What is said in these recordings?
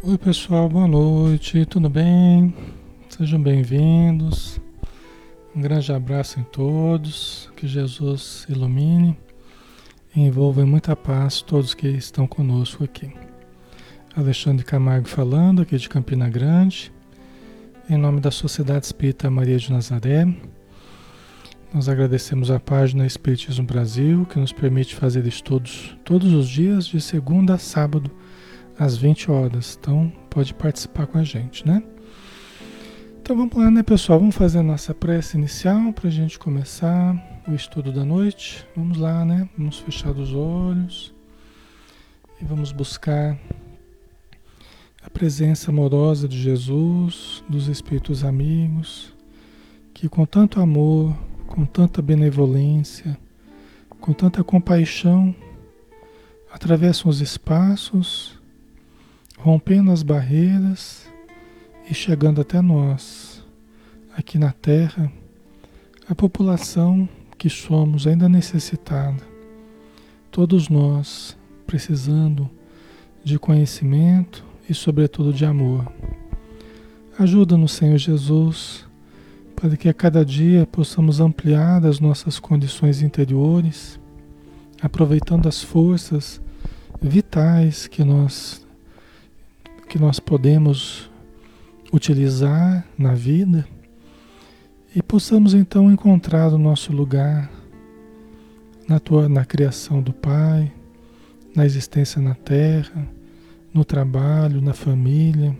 Oi, pessoal, boa noite, tudo bem? Sejam bem-vindos. Um grande abraço em todos. Que Jesus ilumine e envolva em muita paz todos que estão conosco aqui. Alexandre Camargo falando, aqui de Campina Grande, em nome da Sociedade Espírita Maria de Nazaré. Nós agradecemos a página Espiritismo Brasil, que nos permite fazer estudos todos os dias, de segunda a sábado às 20 horas. Então, pode participar com a gente, né? Então vamos lá, né, pessoal? Vamos fazer a nossa prece inicial para a gente começar o estudo da noite. Vamos lá, né? Vamos fechar os olhos e vamos buscar a presença amorosa de Jesus, dos Espíritos amigos, que com tanto amor, com tanta benevolência, com tanta compaixão, atravessam os espaços rompendo as barreiras e chegando até nós, aqui na Terra, a população que somos ainda necessitada, todos nós precisando de conhecimento e, sobretudo, de amor. Ajuda-nos, Senhor Jesus, para que a cada dia possamos ampliar as nossas condições interiores, aproveitando as forças vitais que nós que nós podemos utilizar na vida e possamos então encontrar o nosso lugar na tua na criação do Pai, na existência na terra, no trabalho, na família,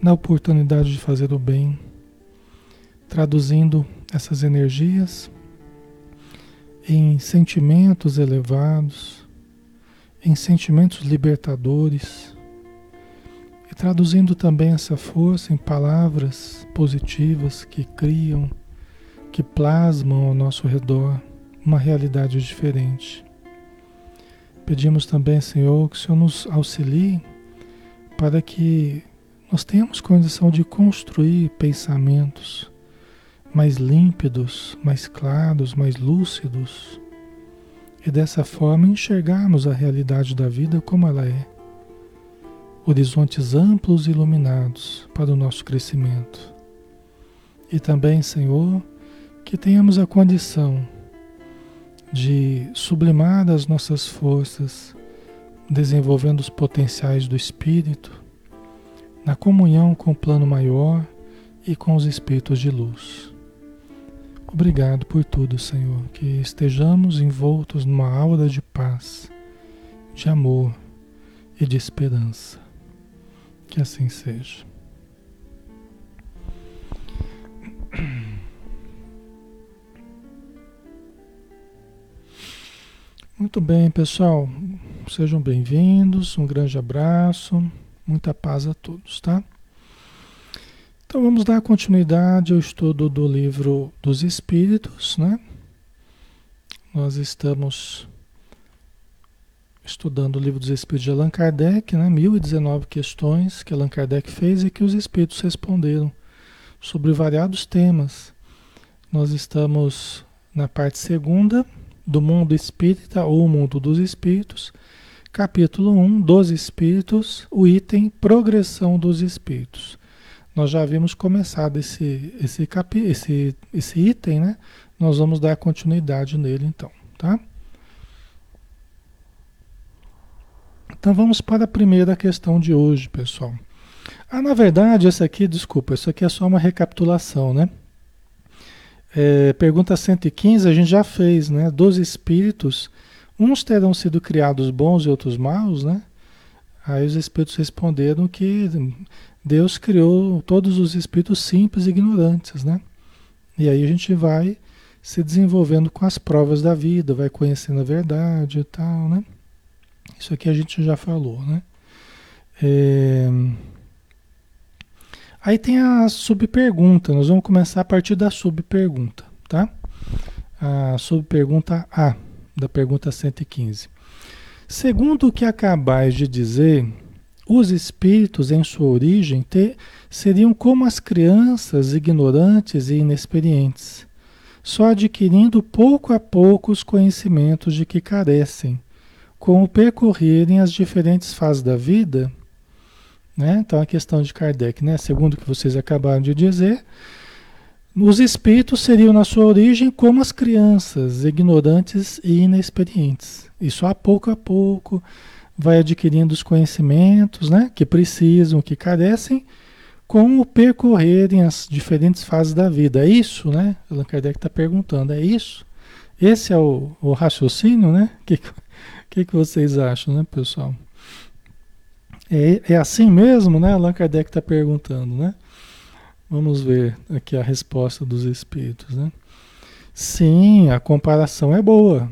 na oportunidade de fazer o bem, traduzindo essas energias em sentimentos elevados, em sentimentos libertadores traduzindo também essa força em palavras positivas que criam, que plasmam ao nosso redor uma realidade diferente. Pedimos também, Senhor, que o Senhor nos auxilie para que nós tenhamos condição de construir pensamentos mais límpidos, mais claros, mais lúcidos e dessa forma enxergarmos a realidade da vida como ela é horizontes amplos e iluminados para o nosso crescimento. E também, Senhor, que tenhamos a condição de sublimar as nossas forças, desenvolvendo os potenciais do Espírito, na comunhão com o plano maior e com os Espíritos de luz. Obrigado por tudo, Senhor, que estejamos envoltos numa aura de paz, de amor e de esperança. Que assim seja. Muito bem, pessoal. Sejam bem-vindos. Um grande abraço. Muita paz a todos, tá? Então vamos dar continuidade ao estudo do livro dos Espíritos, né? Nós estamos estudando o livro dos Espíritos de Allan Kardec, né, 1019 questões que Allan Kardec fez e que os Espíritos responderam sobre variados temas. Nós estamos na parte segunda do mundo espírita ou mundo dos espíritos, capítulo 1 dos espíritos, o item progressão dos espíritos. Nós já havíamos começado esse, esse, capi, esse, esse item, né? Nós vamos dar continuidade nele então, tá? Então vamos para a primeira questão de hoje, pessoal. Ah, na verdade, essa aqui, desculpa, isso aqui é só uma recapitulação, né? É, pergunta 115 a gente já fez, né? Dos espíritos, uns terão sido criados bons e outros maus, né? Aí os espíritos responderam que Deus criou todos os espíritos simples e ignorantes, né? E aí a gente vai se desenvolvendo com as provas da vida, vai conhecendo a verdade e tal, né? Isso aqui a gente já falou, né? É... Aí tem a subpergunta, nós vamos começar a partir da subpergunta, tá? A subpergunta A, da pergunta 115. Segundo o que acabais de dizer, os espíritos em sua origem te, seriam como as crianças ignorantes e inexperientes, só adquirindo pouco a pouco os conhecimentos de que carecem com o percorrerem as diferentes fases da vida, Né? Então a questão de Kardec, né? segundo o que vocês acabaram de dizer, os espíritos seriam na sua origem como as crianças, ignorantes e inexperientes. E só a pouco a pouco vai adquirindo os conhecimentos né, que precisam, que carecem, com o percorrerem as diferentes fases da vida. É isso, né? Allan Kardec está perguntando, é isso? Esse é o, o raciocínio, né? Que, que, que vocês acham, né, pessoal? É, é assim mesmo, né? Allan Kardec está perguntando, né? Vamos ver aqui a resposta dos espíritos, né? Sim, a comparação é boa,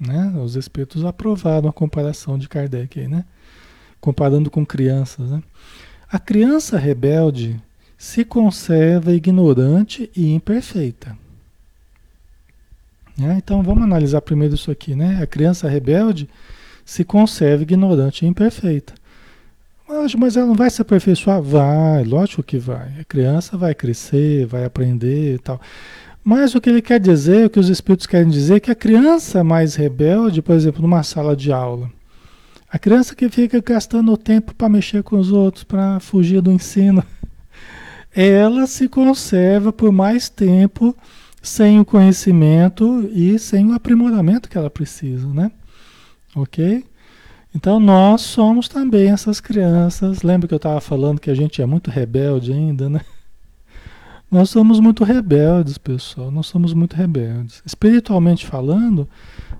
né? Os espíritos aprovaram a comparação de Kardec aí, né? Comparando com crianças, né? A criança rebelde se conserva ignorante e imperfeita. Né? Então vamos analisar primeiro isso aqui, né? A criança rebelde se conserva ignorante e imperfeita. Mas ela não vai se aperfeiçoar? Vai, lógico que vai. A criança vai crescer, vai aprender e tal. Mas o que ele quer dizer, o que os espíritos querem dizer, é que a criança mais rebelde, por exemplo, numa sala de aula, a criança que fica gastando o tempo para mexer com os outros, para fugir do ensino, ela se conserva por mais tempo sem o conhecimento e sem o aprimoramento que ela precisa, né? Ok? Então nós somos também essas crianças. Lembra que eu estava falando que a gente é muito rebelde ainda, né? Nós somos muito rebeldes, pessoal. Nós somos muito rebeldes. Espiritualmente falando,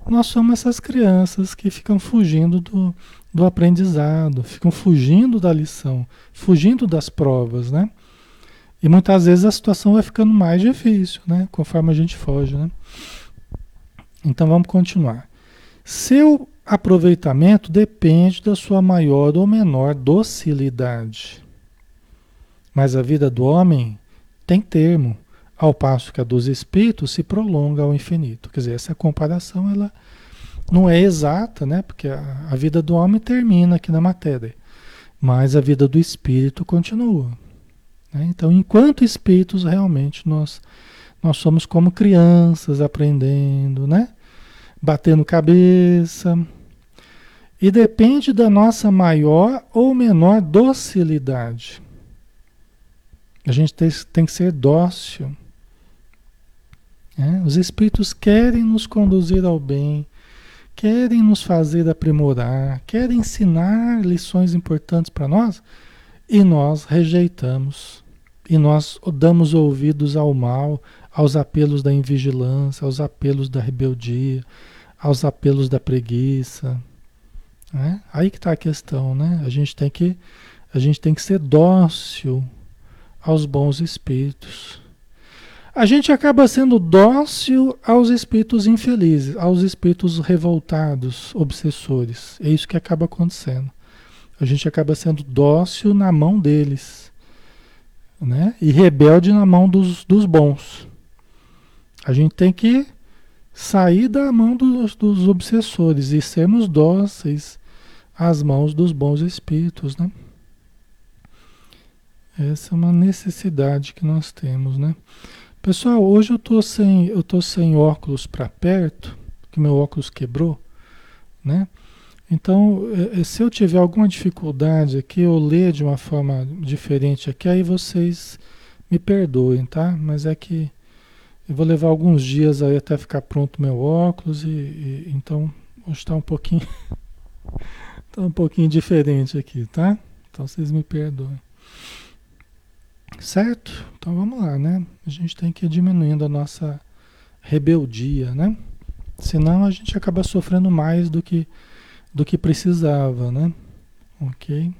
nós somos essas crianças que ficam fugindo do, do aprendizado, ficam fugindo da lição, fugindo das provas, né? E muitas vezes a situação vai ficando mais difícil, né? Conforme a gente foge, né? Então vamos continuar. Seu aproveitamento depende da sua maior ou menor docilidade. Mas a vida do homem tem termo, ao passo que a dos espíritos se prolonga ao infinito. Quer dizer, essa comparação ela não é exata, né? Porque a, a vida do homem termina aqui na matéria, mas a vida do espírito continua. Né? Então, enquanto espíritos, realmente nós nós somos como crianças aprendendo, né? batendo cabeça. E depende da nossa maior ou menor docilidade. A gente tem, tem que ser dócil. É? Os espíritos querem nos conduzir ao bem, querem nos fazer aprimorar, querem ensinar lições importantes para nós e nós rejeitamos. E nós damos ouvidos ao mal, aos apelos da invigilância, aos apelos da rebeldia, aos apelos da preguiça. Né? Aí que está a questão, né? A gente tem que a gente tem que ser dócil aos bons espíritos. A gente acaba sendo dócil aos espíritos infelizes, aos espíritos revoltados, obsessores. É isso que acaba acontecendo. A gente acaba sendo dócil na mão deles, né? E rebelde na mão dos, dos bons. A gente tem que sair da mão dos, dos obsessores e sermos dóceis às mãos dos bons espíritos, né? Essa é uma necessidade que nós temos, né? Pessoal, hoje eu tô sem, eu tô sem óculos para perto, que meu óculos quebrou, né? Então, é, é, se eu tiver alguma dificuldade aqui, eu ler de uma forma diferente aqui, aí vocês me perdoem, tá? Mas é que eu vou levar alguns dias aí até ficar pronto meu óculos e, e então hoje está um pouquinho tá um pouquinho diferente aqui, tá? Então vocês me perdoem. Certo? Então vamos lá, né? A gente tem que ir diminuindo a nossa rebeldia, né? Senão a gente acaba sofrendo mais do que do que precisava, né? OK?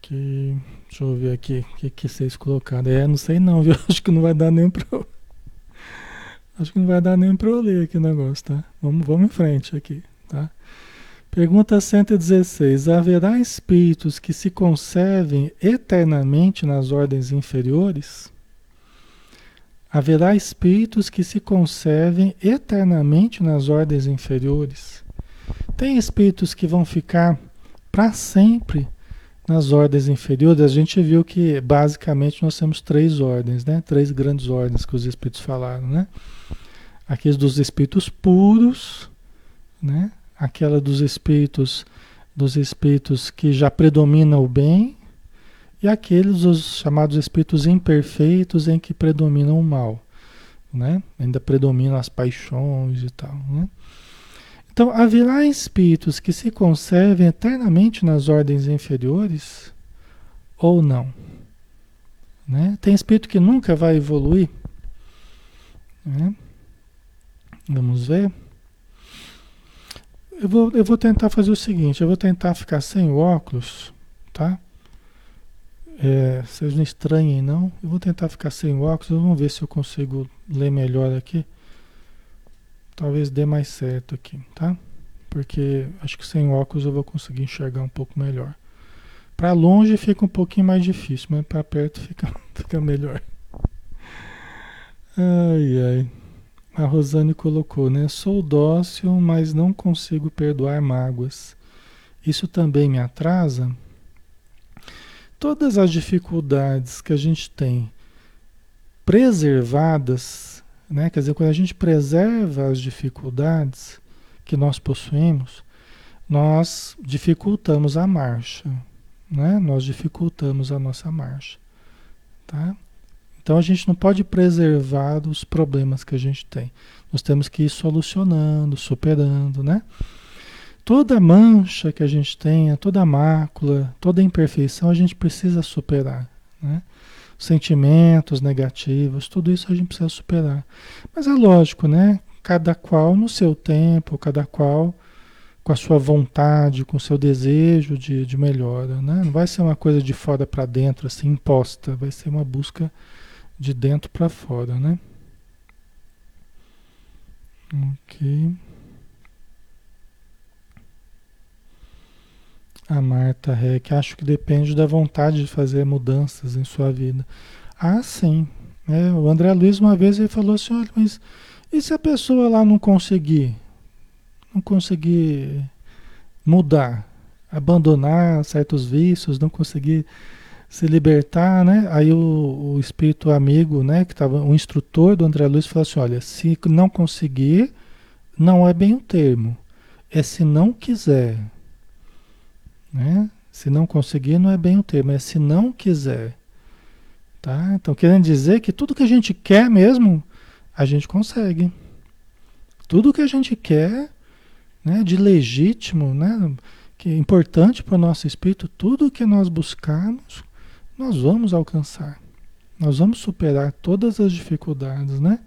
Que, deixa eu ver aqui o que, que vocês colocaram. É, não sei não, viu? Acho que não vai dar nem para Acho que não vai dar nem para eu ler aqui o negócio, tá? Vamos, vamos em frente aqui, tá? Pergunta 116. Haverá espíritos que se conservem eternamente nas ordens inferiores? Haverá espíritos que se conservem eternamente nas ordens inferiores? Tem espíritos que vão ficar para sempre nas ordens inferiores, a gente viu que basicamente nós temos três ordens, né? Três grandes ordens que os espíritos falaram, né? Aqueles dos espíritos puros, né? Aquela dos espíritos, dos espíritos que já predomina o bem, e aqueles os chamados espíritos imperfeitos em que predomina o mal, né? Ainda predominam as paixões e tal, né? Então, haverá espíritos que se conservem eternamente nas ordens inferiores ou não? Né? Tem espírito que nunca vai evoluir? Né? Vamos ver. Eu vou, eu vou tentar fazer o seguinte: eu vou tentar ficar sem o óculos, tá? É, vocês não estranhem, não. Eu vou tentar ficar sem óculos. Vamos ver se eu consigo ler melhor aqui. Talvez dê mais certo aqui, tá? Porque acho que sem óculos eu vou conseguir enxergar um pouco melhor. Para longe fica um pouquinho mais difícil, mas para perto fica, fica melhor. Ai, ai. A Rosane colocou, né? Sou dócil, mas não consigo perdoar mágoas. Isso também me atrasa? Todas as dificuldades que a gente tem preservadas, né? Quer dizer, quando a gente preserva as dificuldades que nós possuímos, nós dificultamos a marcha, né? Nós dificultamos a nossa marcha, tá? Então a gente não pode preservar os problemas que a gente tem. Nós temos que ir solucionando, superando, né? Toda mancha que a gente tenha, toda mácula, toda imperfeição a gente precisa superar, né? Sentimentos negativos, tudo isso a gente precisa superar. Mas é lógico, né? Cada qual no seu tempo, cada qual com a sua vontade, com o seu desejo de, de melhora, né? Não vai ser uma coisa de fora para dentro, assim, imposta, vai ser uma busca de dentro para fora, né? Ok. A Marta Reck, acho que depende da vontade de fazer mudanças em sua vida. Ah, sim. É, o André Luiz uma vez ele falou assim, olha, mas e se a pessoa lá não conseguir, não conseguir mudar, abandonar certos vícios, não conseguir se libertar, né? Aí o, o espírito amigo, né, que estava o instrutor do André Luiz falou assim: olha, se não conseguir, não é bem o termo, é se não quiser, né? Se não conseguir, não é bem o termo, é se não quiser, tá? Então querendo dizer que tudo que a gente quer mesmo, a gente consegue. Tudo que a gente quer, né, de legítimo, né, que é importante para o nosso espírito, tudo que nós buscarmos, nós vamos alcançar. Nós vamos superar todas as dificuldades, né?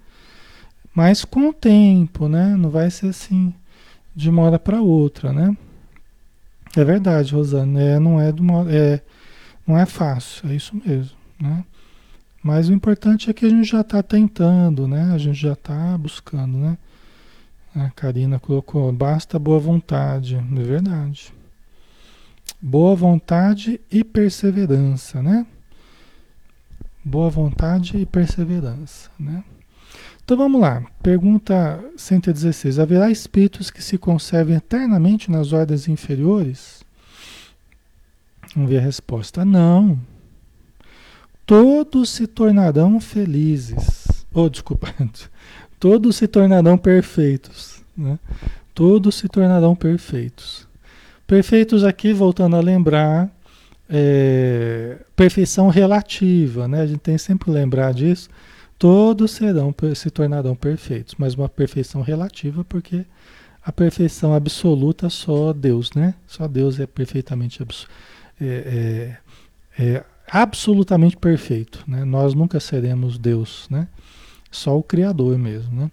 Mas com o tempo, né? Não vai ser assim de uma hora para outra, né? É verdade, Rosana. É, não é, uma, é, não é fácil, é isso mesmo, né? Mas o importante é que a gente já está tentando, né? A gente já está buscando, né? A Karina colocou, basta boa vontade. É verdade. Boa vontade e perseverança, né? Boa vontade e perseverança, né? Então vamos lá. Pergunta 116. Haverá espíritos que se conservem eternamente nas ordens inferiores? Vamos ver a resposta. Não. Todos se tornarão felizes. Oh, desculpa. Todos se tornarão perfeitos. Né? Todos se tornarão perfeitos. Perfeitos aqui, voltando a lembrar, é, perfeição relativa, né? A gente tem sempre que lembrar disso. Todos serão, se tornarão perfeitos, mas uma perfeição relativa, porque a perfeição absoluta só Deus, né? Só Deus é perfeitamente é, é, é absolutamente perfeito, né? Nós nunca seremos Deus, né? Só o Criador mesmo, né?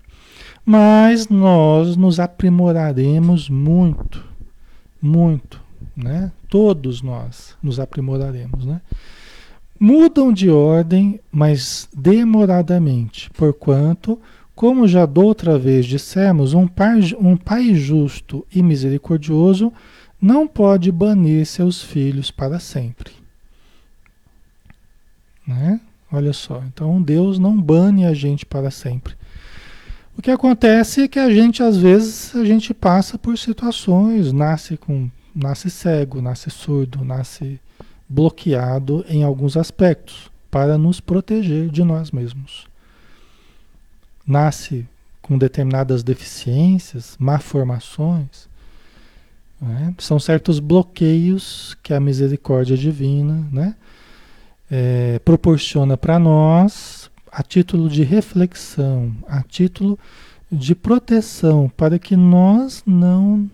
Mas nós nos aprimoraremos muito muito, né? Todos nós nos aprimoraremos, né? Mudam de ordem, mas demoradamente, porquanto, como já da outra vez dissemos, um pai, um pai justo e misericordioso não pode banir seus filhos para sempre. Né? Olha só, então Deus não bane a gente para sempre. O que acontece é que a gente, às vezes, a gente passa por situações, nasce com, nasce cego, nasce surdo, nasce bloqueado em alguns aspectos para nos proteger de nós mesmos. Nasce com determinadas deficiências, malformações, né? são certos bloqueios que a misericórdia divina né? É, proporciona para nós a título de reflexão, a título de proteção, para que nós não,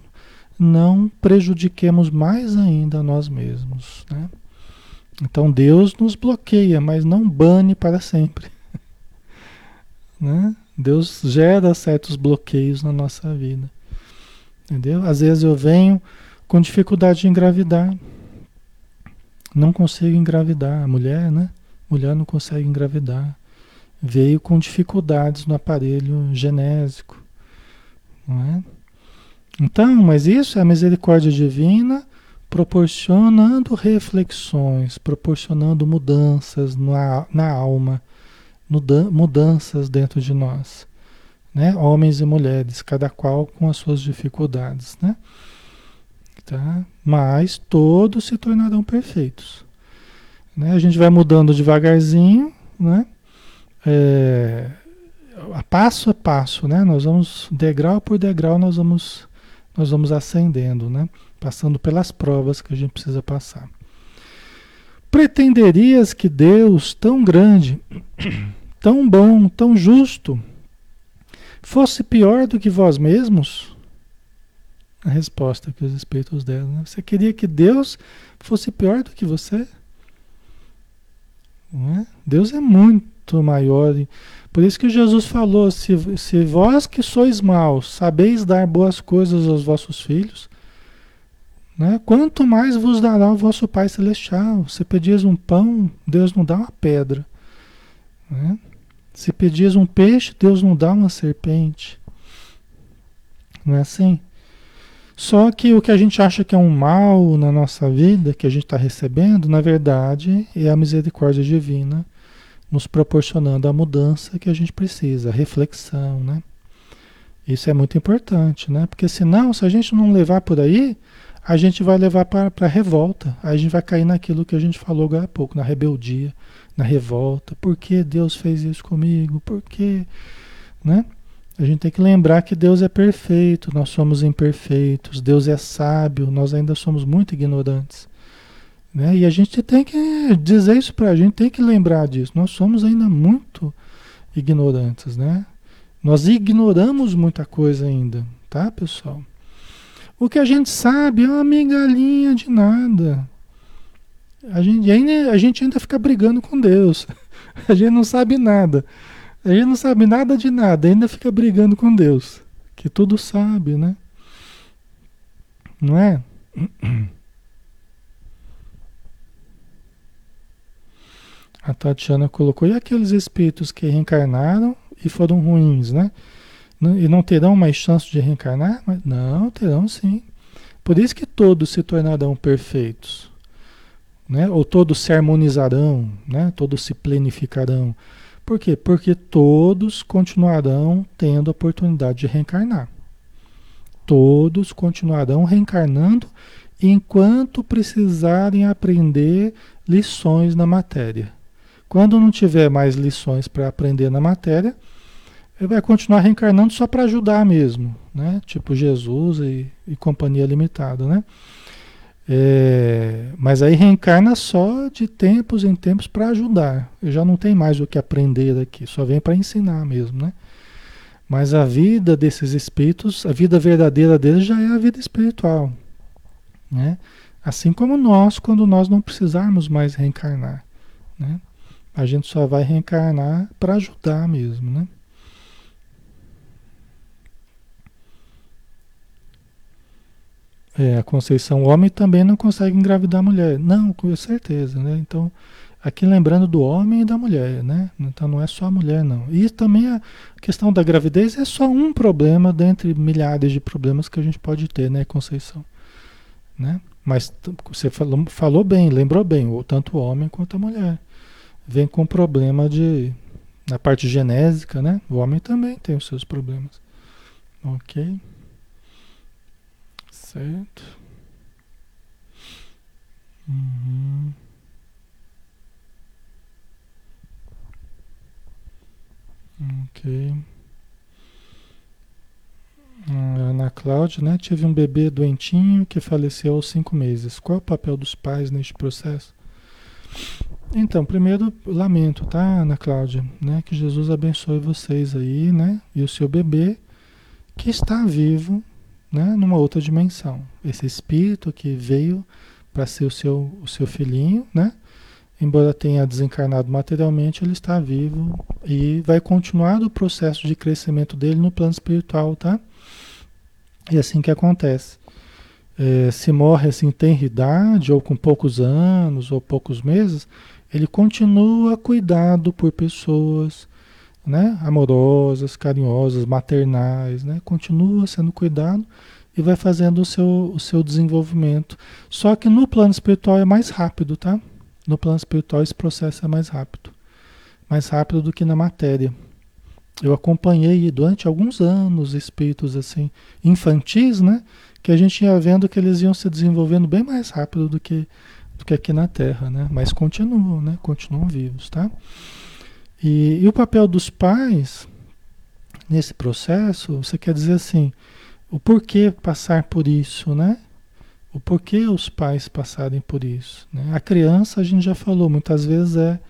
não prejudiquemos mais ainda nós mesmos. Né? Então Deus nos bloqueia, mas não bane para sempre. né? Deus gera certos bloqueios na nossa vida. Entendeu? Às vezes eu venho com dificuldade de engravidar. Não consigo engravidar. A mulher, né? Mulher não consegue engravidar. Veio com dificuldades no aparelho genésico. Não é? Então, mas isso é a misericórdia divina proporcionando reflexões, proporcionando mudanças na, na alma, mudanças dentro de nós. Né? Homens e mulheres, cada qual com as suas dificuldades. Né? Tá? Mas todos se tornarão perfeitos. Né? A gente vai mudando devagarzinho, né? É, a passo a passo, né? Nós vamos degrau por degrau, nós vamos nós vamos ascendendo, né? Passando pelas provas que a gente precisa passar. Pretenderias que Deus, tão grande, tão bom, tão justo, fosse pior do que vós mesmos? A resposta que os espíritos deram. Né? Você queria que Deus fosse pior do que você? É? Deus é muito maior. Por isso que Jesus falou: se, se vós que sois maus sabeis dar boas coisas aos vossos filhos, né, quanto mais vos dará o vosso Pai Celestial. Se pedis um pão, Deus não dá uma pedra. Né? Se pedis um peixe, Deus não dá uma serpente. Não é assim? Só que o que a gente acha que é um mal na nossa vida, que a gente está recebendo, na verdade é a misericórdia divina nos proporcionando a mudança que a gente precisa, a reflexão, né? Isso é muito importante, né? Porque senão, se a gente não levar por aí, a gente vai levar para a revolta. Aí a gente vai cair naquilo que a gente falou agora há pouco, na rebeldia, na revolta. Por que Deus fez isso comigo? Por que? Né? A gente tem que lembrar que Deus é perfeito, nós somos imperfeitos, Deus é sábio, nós ainda somos muito ignorantes. Né? E a gente tem que dizer isso para a gente, tem que lembrar disso. Nós somos ainda muito ignorantes, né? Nós ignoramos muita coisa ainda, tá, pessoal? O que a gente sabe é uma migalhinha de nada. A gente ainda, a gente ainda fica brigando com Deus. A gente não sabe nada. A gente não sabe nada de nada, ainda fica brigando com Deus, que tudo sabe, né? Não é? A Tatiana colocou, e aqueles espíritos que reencarnaram e foram ruins, né? E não terão mais chance de reencarnar? Não, terão sim. Por isso que todos se tornarão perfeitos. Né? Ou todos se harmonizarão, né? todos se plenificarão. Por quê? Porque todos continuarão tendo a oportunidade de reencarnar. Todos continuarão reencarnando enquanto precisarem aprender lições na matéria. Quando não tiver mais lições para aprender na matéria, ele vai continuar reencarnando só para ajudar mesmo, né? Tipo Jesus e, e companhia limitada, né? É, mas aí reencarna só de tempos em tempos para ajudar. Eu já não tem mais o que aprender aqui, só vem para ensinar mesmo, né? Mas a vida desses espíritos, a vida verdadeira deles já é a vida espiritual, né? Assim como nós, quando nós não precisarmos mais reencarnar, né? A gente só vai reencarnar para ajudar mesmo, né? É, a Conceição, homem também não consegue engravidar a mulher. Não, com certeza, né? Então, aqui lembrando do homem e da mulher, né? Então não é só a mulher, não. E também a questão da gravidez é só um problema dentre milhares de problemas que a gente pode ter, né, Conceição? Né? Mas você falou, falou bem, lembrou bem, tanto o homem quanto a mulher vem com problema de na parte genésica, né? O homem também tem os seus problemas. Ok? Certo. Uhum. Ok. Cláudia, né? Tive um bebê doentinho que faleceu aos cinco meses. Qual é o papel dos pais neste processo? Então, primeiro, lamento, tá, Ana Cláudia? Né? Que Jesus abençoe vocês aí, né? E o seu bebê que está vivo, né? Numa outra dimensão. Esse espírito que veio para ser o seu, o seu filhinho, né? Embora tenha desencarnado materialmente, ele está vivo e vai continuar o processo de crescimento dele no plano espiritual, tá? E é assim que acontece. É, se morre assim tem idade, ou com poucos anos, ou poucos meses, ele continua cuidado por pessoas, né? Amorosas, carinhosas, maternais, né? Continua sendo cuidado e vai fazendo o seu, o seu desenvolvimento. Só que no plano espiritual é mais rápido, tá? No plano espiritual esse processo é mais rápido. Mais rápido do que na matéria. Eu acompanhei durante alguns anos espíritos assim, infantis, né? Que a gente ia vendo que eles iam se desenvolvendo bem mais rápido do que, do que aqui na Terra, né? Mas continuam, né? Continuam vivos, tá? E, e o papel dos pais nesse processo, você quer dizer assim, o porquê passar por isso, né? O porquê os pais passarem por isso. Né? A criança, a gente já falou, muitas vezes é,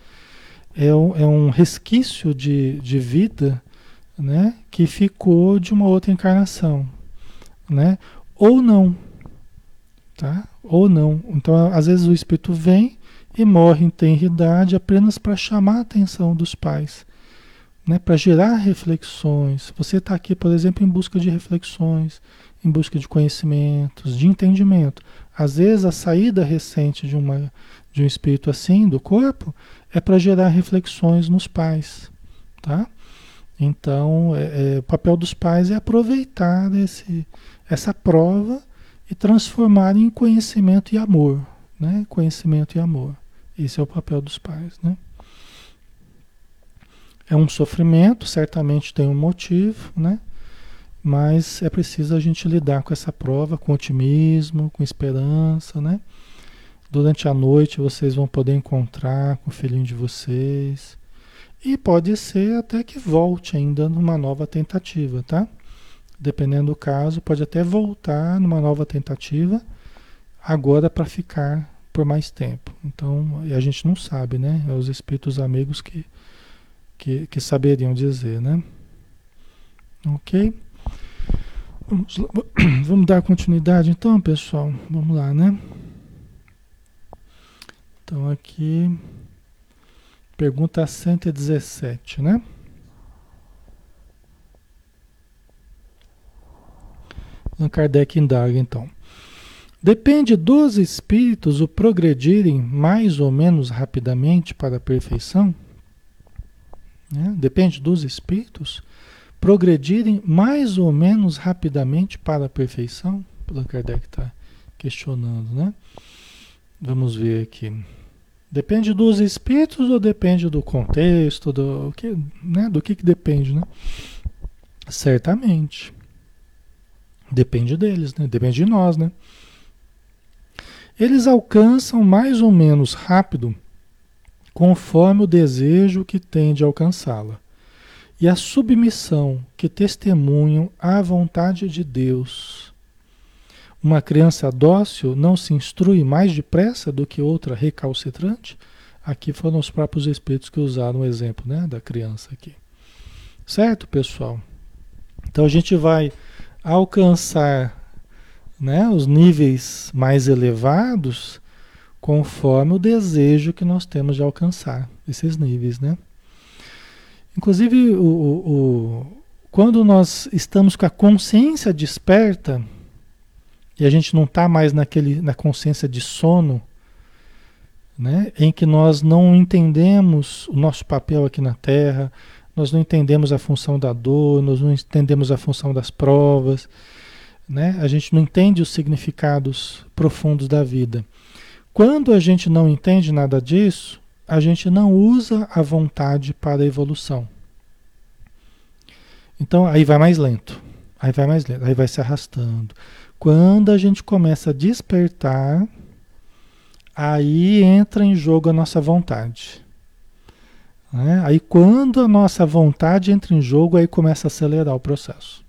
é, um, é um resquício de, de vida né? que ficou de uma outra encarnação. Né? Ou não. Tá? Ou não. Então, às vezes o espírito vem e morre em tenridade apenas para chamar a atenção dos pais. Né, para gerar reflexões. Você está aqui, por exemplo, em busca de reflexões, em busca de conhecimentos, de entendimento. Às vezes a saída recente de, uma, de um espírito assim do corpo é para gerar reflexões nos pais, tá? Então, é, é, o papel dos pais é aproveitar esse, essa prova e transformar em conhecimento e amor, né? Conhecimento e amor. Esse é o papel dos pais, né? É um sofrimento, certamente tem um motivo, né? Mas é preciso a gente lidar com essa prova com otimismo, com esperança, né? Durante a noite vocês vão poder encontrar com o filhinho de vocês. E pode ser até que volte ainda numa nova tentativa, tá? Dependendo do caso, pode até voltar numa nova tentativa, agora para ficar por mais tempo. Então, a gente não sabe, né? É os espíritos amigos que, que, que saberiam dizer, né? Ok? Vamos, vamos dar continuidade então, pessoal? Vamos lá, né? Então aqui, pergunta 117, né? Allan Kardec indaga então. Depende dos espíritos o progredirem mais ou menos rapidamente para a perfeição? Né? Depende dos espíritos progredirem mais ou menos rapidamente para a perfeição? Allan Kardec está questionando, né? Vamos ver aqui. Depende dos espíritos ou depende do contexto, do que, né? Do que, que depende, né? Certamente. Depende deles, né? Depende de nós, né? Eles alcançam mais ou menos rápido conforme o desejo que tem de alcançá-la e a submissão que testemunham à vontade de Deus. Uma criança dócil não se instrui mais depressa do que outra recalcitrante? Aqui foram os próprios espíritos que usaram o exemplo né, da criança aqui. Certo, pessoal? Então a gente vai alcançar né, os níveis mais elevados conforme o desejo que nós temos de alcançar esses níveis, né? Inclusive, o, o, quando nós estamos com a consciência desperta, e a gente não está mais naquele, na consciência de sono, né, em que nós não entendemos o nosso papel aqui na Terra, nós não entendemos a função da dor, nós não entendemos a função das provas, né? a gente não entende os significados profundos da vida. Quando a gente não entende nada disso, a gente não usa a vontade para a evolução. Então aí vai mais lento, aí vai mais lento, aí vai se arrastando. Quando a gente começa a despertar, aí entra em jogo a nossa vontade. Né? Aí quando a nossa vontade entra em jogo, aí começa a acelerar o processo.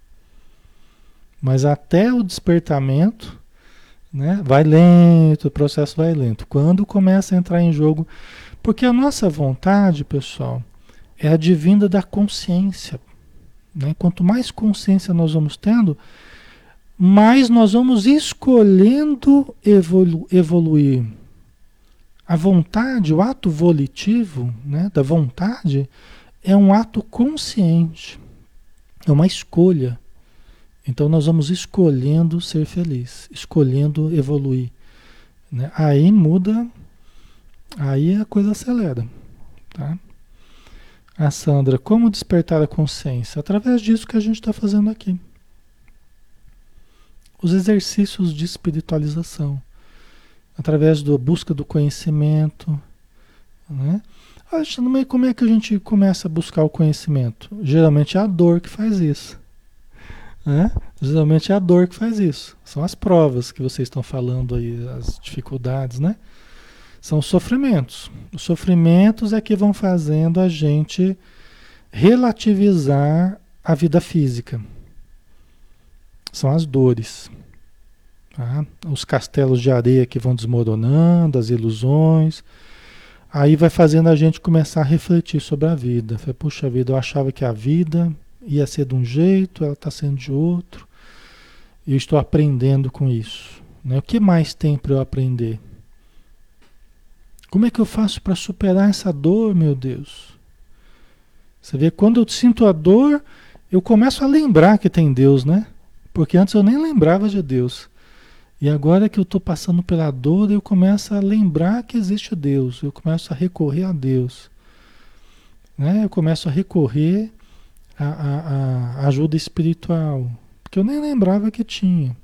Mas até o despertamento, né, vai lento, o processo vai lento. Quando começa a entrar em jogo, porque a nossa vontade, pessoal, é advinda da consciência. Né? Quanto mais consciência nós vamos tendo, mais nós vamos escolhendo evolu evoluir. A vontade, o ato volitivo né, da vontade, é um ato consciente, é uma escolha. Então nós vamos escolhendo ser feliz, escolhendo evoluir. Né? Aí muda, aí a coisa acelera. Tá? A Sandra, como despertar a consciência? Através disso que a gente está fazendo aqui. Os exercícios de espiritualização. Através da busca do conhecimento. Né? Como é que a gente começa a buscar o conhecimento? Geralmente é a dor que faz isso. Né? Geralmente é a dor que faz isso. São as provas que vocês estão falando aí, as dificuldades, né? São sofrimentos. Os sofrimentos é que vão fazendo a gente relativizar a vida física. São as dores. Tá? Os castelos de areia que vão desmoronando, as ilusões. Aí vai fazendo a gente começar a refletir sobre a vida. Puxa vida, eu achava que a vida ia ser de um jeito, ela está sendo de outro. Eu estou aprendendo com isso. Né? O que mais tem para eu aprender? Como é que eu faço para superar essa dor, meu Deus? Você vê, quando eu sinto a dor, eu começo a lembrar que tem Deus, né? Porque antes eu nem lembrava de Deus. E agora que eu estou passando pela dor, eu começo a lembrar que existe Deus. Eu começo a recorrer a Deus. Né? Eu começo a recorrer à ajuda espiritual. Porque eu nem lembrava que tinha.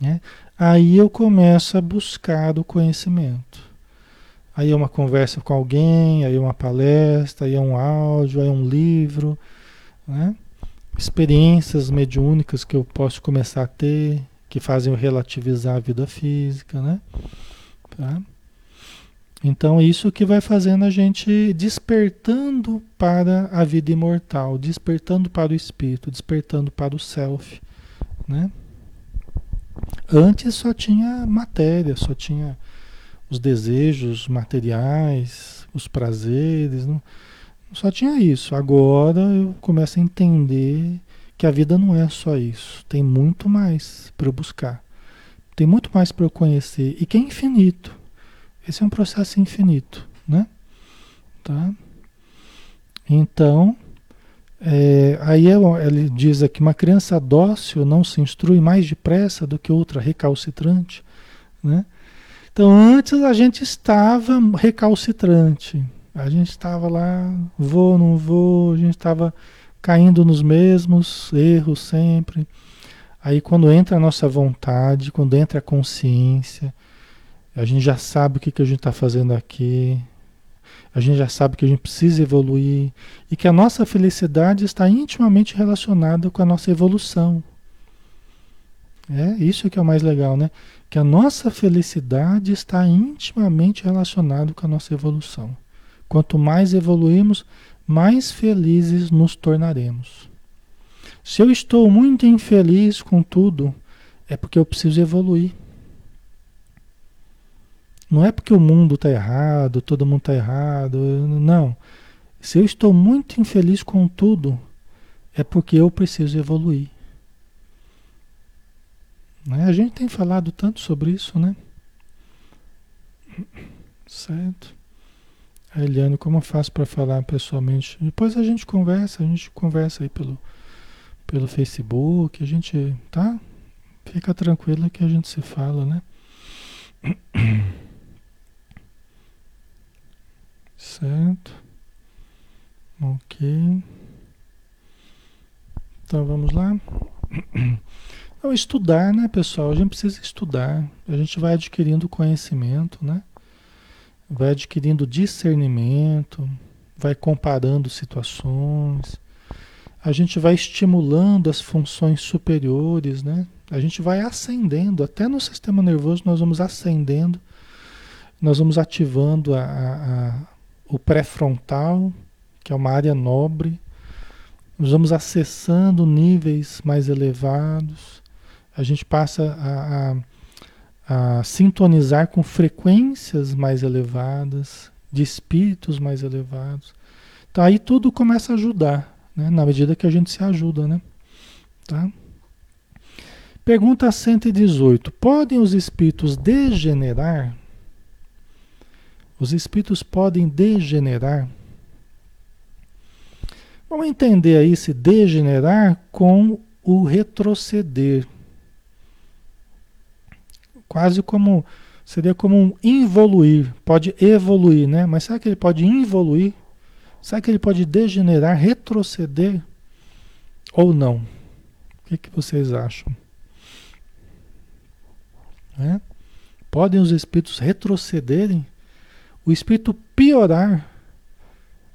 Né? Aí eu começo a buscar o conhecimento. Aí é uma conversa com alguém, aí é uma palestra, aí é um áudio, aí é um livro, né? experiências mediúnicas que eu posso começar a ter, que fazem eu relativizar a vida física, né? Tá? Então isso que vai fazendo a gente despertando para a vida imortal, despertando para o espírito, despertando para o self, né? Antes só tinha matéria, só tinha os desejos materiais, os prazeres, não, só tinha isso. Agora eu começo a entender que a vida não é só isso. Tem muito mais para eu buscar. Tem muito mais para eu conhecer e que é infinito. Esse é um processo infinito, né? Tá? Então, é, aí é ele diz aqui, uma criança dócil não se instrui mais depressa do que outra recalcitrante, né? Então antes a gente estava recalcitrante, a gente estava lá, vou, não vou, a gente estava caindo nos mesmos erros sempre. Aí quando entra a nossa vontade, quando entra a consciência, a gente já sabe o que, que a gente está fazendo aqui, a gente já sabe que a gente precisa evoluir e que a nossa felicidade está intimamente relacionada com a nossa evolução. É isso que é o mais legal, né? Que a nossa felicidade está intimamente relacionada com a nossa evolução. Quanto mais evoluímos, mais felizes nos tornaremos. Se eu estou muito infeliz com tudo, é porque eu preciso evoluir. Não é porque o mundo está errado, todo mundo está errado. Não. Se eu estou muito infeliz com tudo, é porque eu preciso evoluir. Né? A gente tem falado tanto sobre isso, né? Certo. A Eliane, como eu faço para falar pessoalmente? Depois a gente conversa, a gente conversa aí pelo, pelo Facebook, a gente, tá? Fica tranquila que a gente se fala, né? Certo. Ok. Então vamos lá. Então, estudar, né, pessoal? A gente precisa estudar. A gente vai adquirindo conhecimento, né? Vai adquirindo discernimento, vai comparando situações. A gente vai estimulando as funções superiores, né? A gente vai ascendendo, até no sistema nervoso nós vamos ascendendo, nós vamos ativando a, a, o pré-frontal, que é uma área nobre, nós vamos acessando níveis mais elevados, a gente passa a, a, a sintonizar com frequências mais elevadas, de espíritos mais elevados. Então aí tudo começa a ajudar, né? na medida que a gente se ajuda, né? Tá? Pergunta 118. Podem os espíritos degenerar? Os espíritos podem degenerar? Vamos entender aí se degenerar com o retroceder. Quase como seria como um involuir, pode evoluir, né? Mas será que ele pode involuir? Será que ele pode degenerar, retroceder ou não? O que, que vocês acham? É? Podem os espíritos retrocederem? O espírito piorar,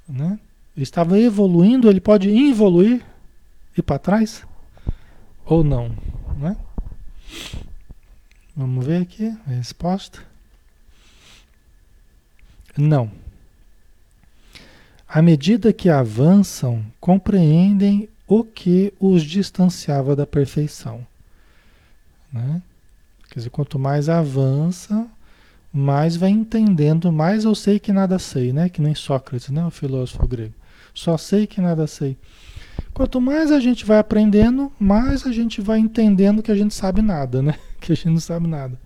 né? Estava evoluindo, ele pode involuir, ir para trás? Ou não? Né? Vamos ver aqui a resposta. Não. À medida que avançam, compreendem o que os distanciava da perfeição. Né? Quer dizer, quanto mais avança, mais vai entendendo, mais eu sei que nada sei, né? Que nem Sócrates, né? O filósofo grego. Só sei que nada sei. Quanto mais a gente vai aprendendo, mais a gente vai entendendo que a gente sabe nada, né? Que a gente não sabe nada.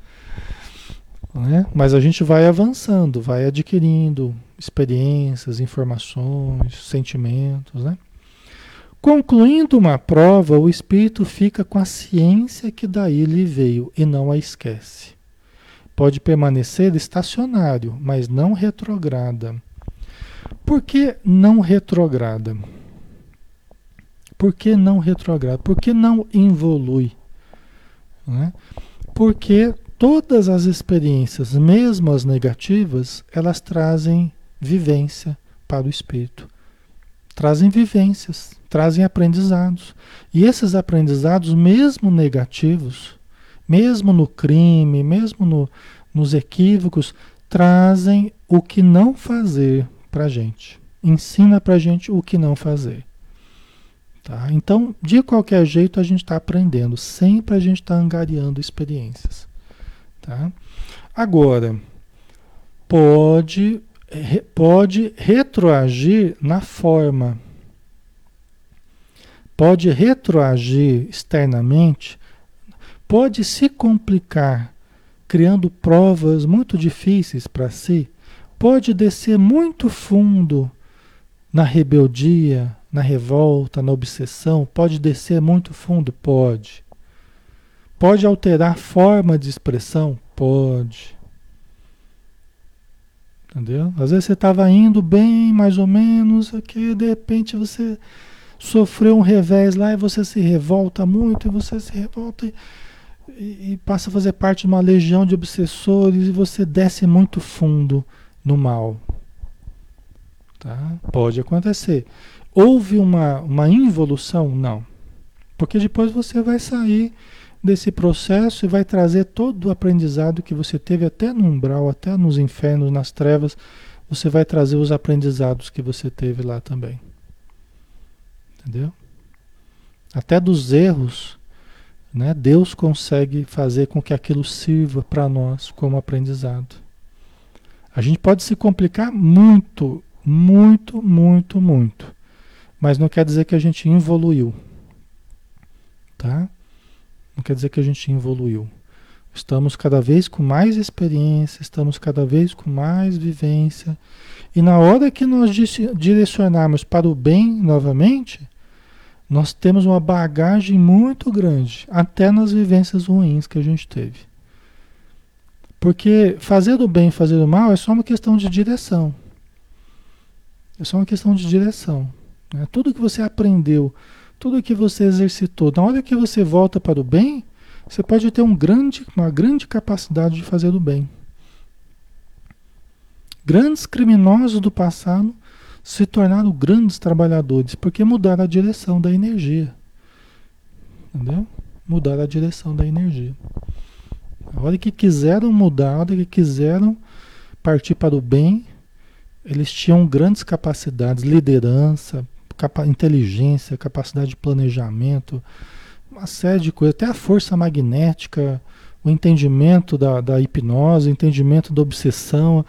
Né? Mas a gente vai avançando, vai adquirindo experiências, informações, sentimentos, né? Concluindo uma prova, o espírito fica com a ciência que daí lhe veio e não a esquece. Pode permanecer estacionário, mas não retrograda. Por que não retrograda? Por que não retrograda? Por que não involui? Né? Porque todas as experiências, mesmo as negativas, elas trazem vivência para o espírito. Trazem vivências, trazem aprendizados. E esses aprendizados, mesmo negativos, mesmo no crime, mesmo no, nos equívocos, trazem o que não fazer para gente. Ensina para gente o que não fazer. Tá? Então, de qualquer jeito, a gente está aprendendo. Sempre a gente está angariando experiências. Tá? Agora, pode, pode retroagir na forma. Pode retroagir externamente. Pode se complicar, criando provas muito difíceis para si pode descer muito fundo na rebeldia, na revolta, na obsessão, pode descer muito fundo? Pode. Pode alterar forma de expressão? Pode. Entendeu? Às vezes você estava indo bem, mais ou menos, aqui de repente você sofreu um revés lá e você se revolta muito, e você se revolta e, e, e passa a fazer parte de uma legião de obsessores e você desce muito fundo no mal. Tá? Pode acontecer. Houve uma, uma involução? Não. Porque depois você vai sair desse processo e vai trazer todo o aprendizado que você teve até no umbral, até nos infernos, nas trevas. Você vai trazer os aprendizados que você teve lá também. Entendeu? Até dos erros, né? Deus consegue fazer com que aquilo sirva para nós como aprendizado. A gente pode se complicar muito, muito, muito, muito. Mas não quer dizer que a gente evoluiu. Tá? Não quer dizer que a gente evoluiu. Estamos cada vez com mais experiência, estamos cada vez com mais vivência. E na hora que nós direcionarmos para o bem novamente, nós temos uma bagagem muito grande, até nas vivências ruins que a gente teve. Porque fazer o bem e fazer o mal é só uma questão de direção. É só uma questão de direção. Né? Tudo que você aprendeu, tudo que você exercitou, na hora que você volta para o bem, você pode ter um grande, uma grande capacidade de fazer o bem. Grandes criminosos do passado se tornaram grandes trabalhadores porque mudaram a direção da energia. Entendeu? Mudaram a direção da energia. A hora que quiseram mudar, a hora que quiseram partir para o bem, eles tinham grandes capacidades, liderança, capa inteligência, capacidade de planejamento, uma série de coisas, até a força magnética, o entendimento da, da hipnose, o entendimento da obsessão.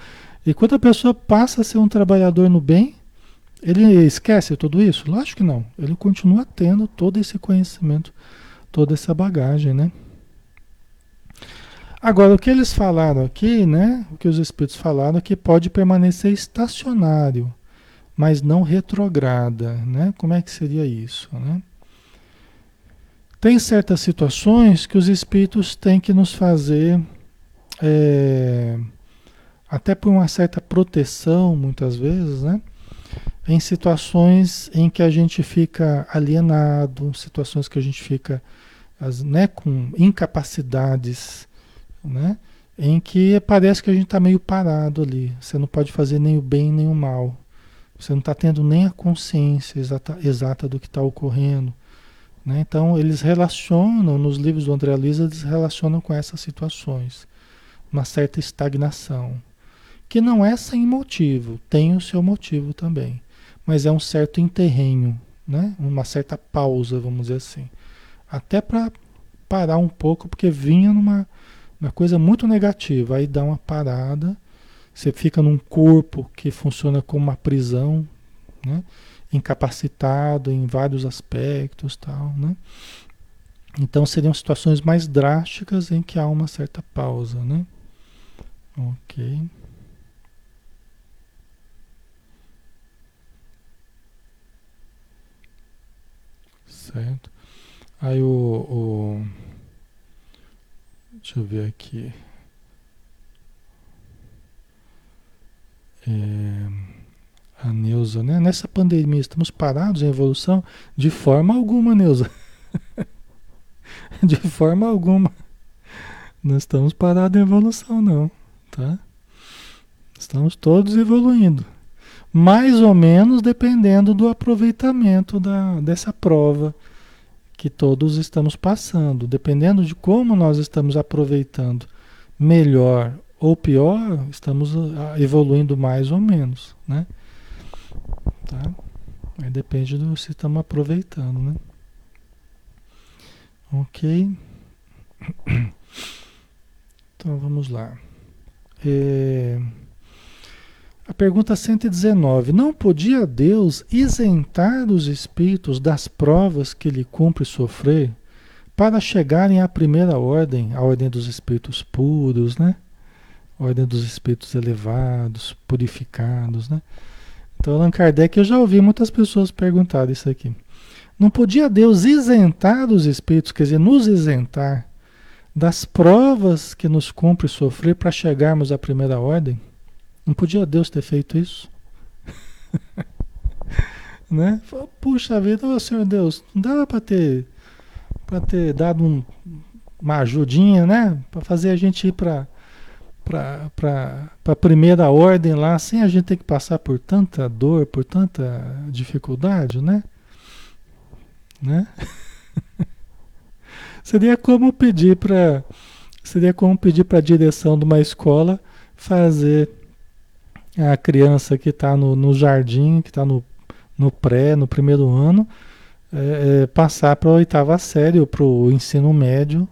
E quando a pessoa passa a ser um trabalhador no bem, ele esquece tudo isso? Lógico que não. Ele continua tendo todo esse conhecimento, toda essa bagagem, né? Agora, o que eles falaram aqui, né? O que os espíritos falaram é que pode permanecer estacionário, mas não retrograda, né? Como é que seria isso, né? Tem certas situações que os espíritos têm que nos fazer, é, até por uma certa proteção, muitas vezes, né? Em situações em que a gente fica alienado, situações que a gente fica né, com incapacidades né? Em que parece que a gente está meio parado ali. Você não pode fazer nem o bem nem o mal. Você não está tendo nem a consciência exata, exata do que está ocorrendo. Né? Então, eles relacionam, nos livros do André Luiz, eles relacionam com essas situações. Uma certa estagnação. Que não é sem motivo, tem o seu motivo também. Mas é um certo enterrenho, né? uma certa pausa, vamos dizer assim. Até para parar um pouco, porque vinha numa uma coisa muito negativa. Aí dá uma parada, você fica num corpo que funciona como uma prisão, né? incapacitado em vários aspectos, tal, né? Então seriam situações mais drásticas em que há uma certa pausa, né? Ok. Certo. Aí o, o Deixa eu ver aqui. É, a Neuza, né? Nessa pandemia, estamos parados em evolução? De forma alguma, Neuza. De forma alguma. Não estamos parados em evolução, não. Tá? Estamos todos evoluindo. Mais ou menos dependendo do aproveitamento da, dessa prova que todos estamos passando. Dependendo de como nós estamos aproveitando melhor ou pior, estamos ah, evoluindo mais ou menos, né? Tá? Aí depende do se estamos aproveitando, né? Ok. Então vamos lá. É... A pergunta 119. Não podia Deus isentar os espíritos das provas que lhe cumpre sofrer para chegarem à primeira ordem, a ordem dos espíritos puros, né? A ordem dos espíritos elevados, purificados, né? Então, Allan Kardec, eu já ouvi muitas pessoas perguntar isso aqui. Não podia Deus isentar os espíritos, quer dizer, nos isentar das provas que nos cumpre sofrer para chegarmos à primeira ordem? Não podia Deus ter feito isso? né? Puxa vida, oh, Senhor Deus, não dava para ter para ter dado um, uma ajudinha, né? Para fazer a gente ir para para a primeira ordem lá, sem a gente ter que passar por tanta dor, por tanta dificuldade, né? né? seria como pedir para seria como pedir para a direção de uma escola fazer a criança que está no, no, jardim, que está no, no pré, no primeiro ano, é, é, passar para a oitava série ou para o ensino médio,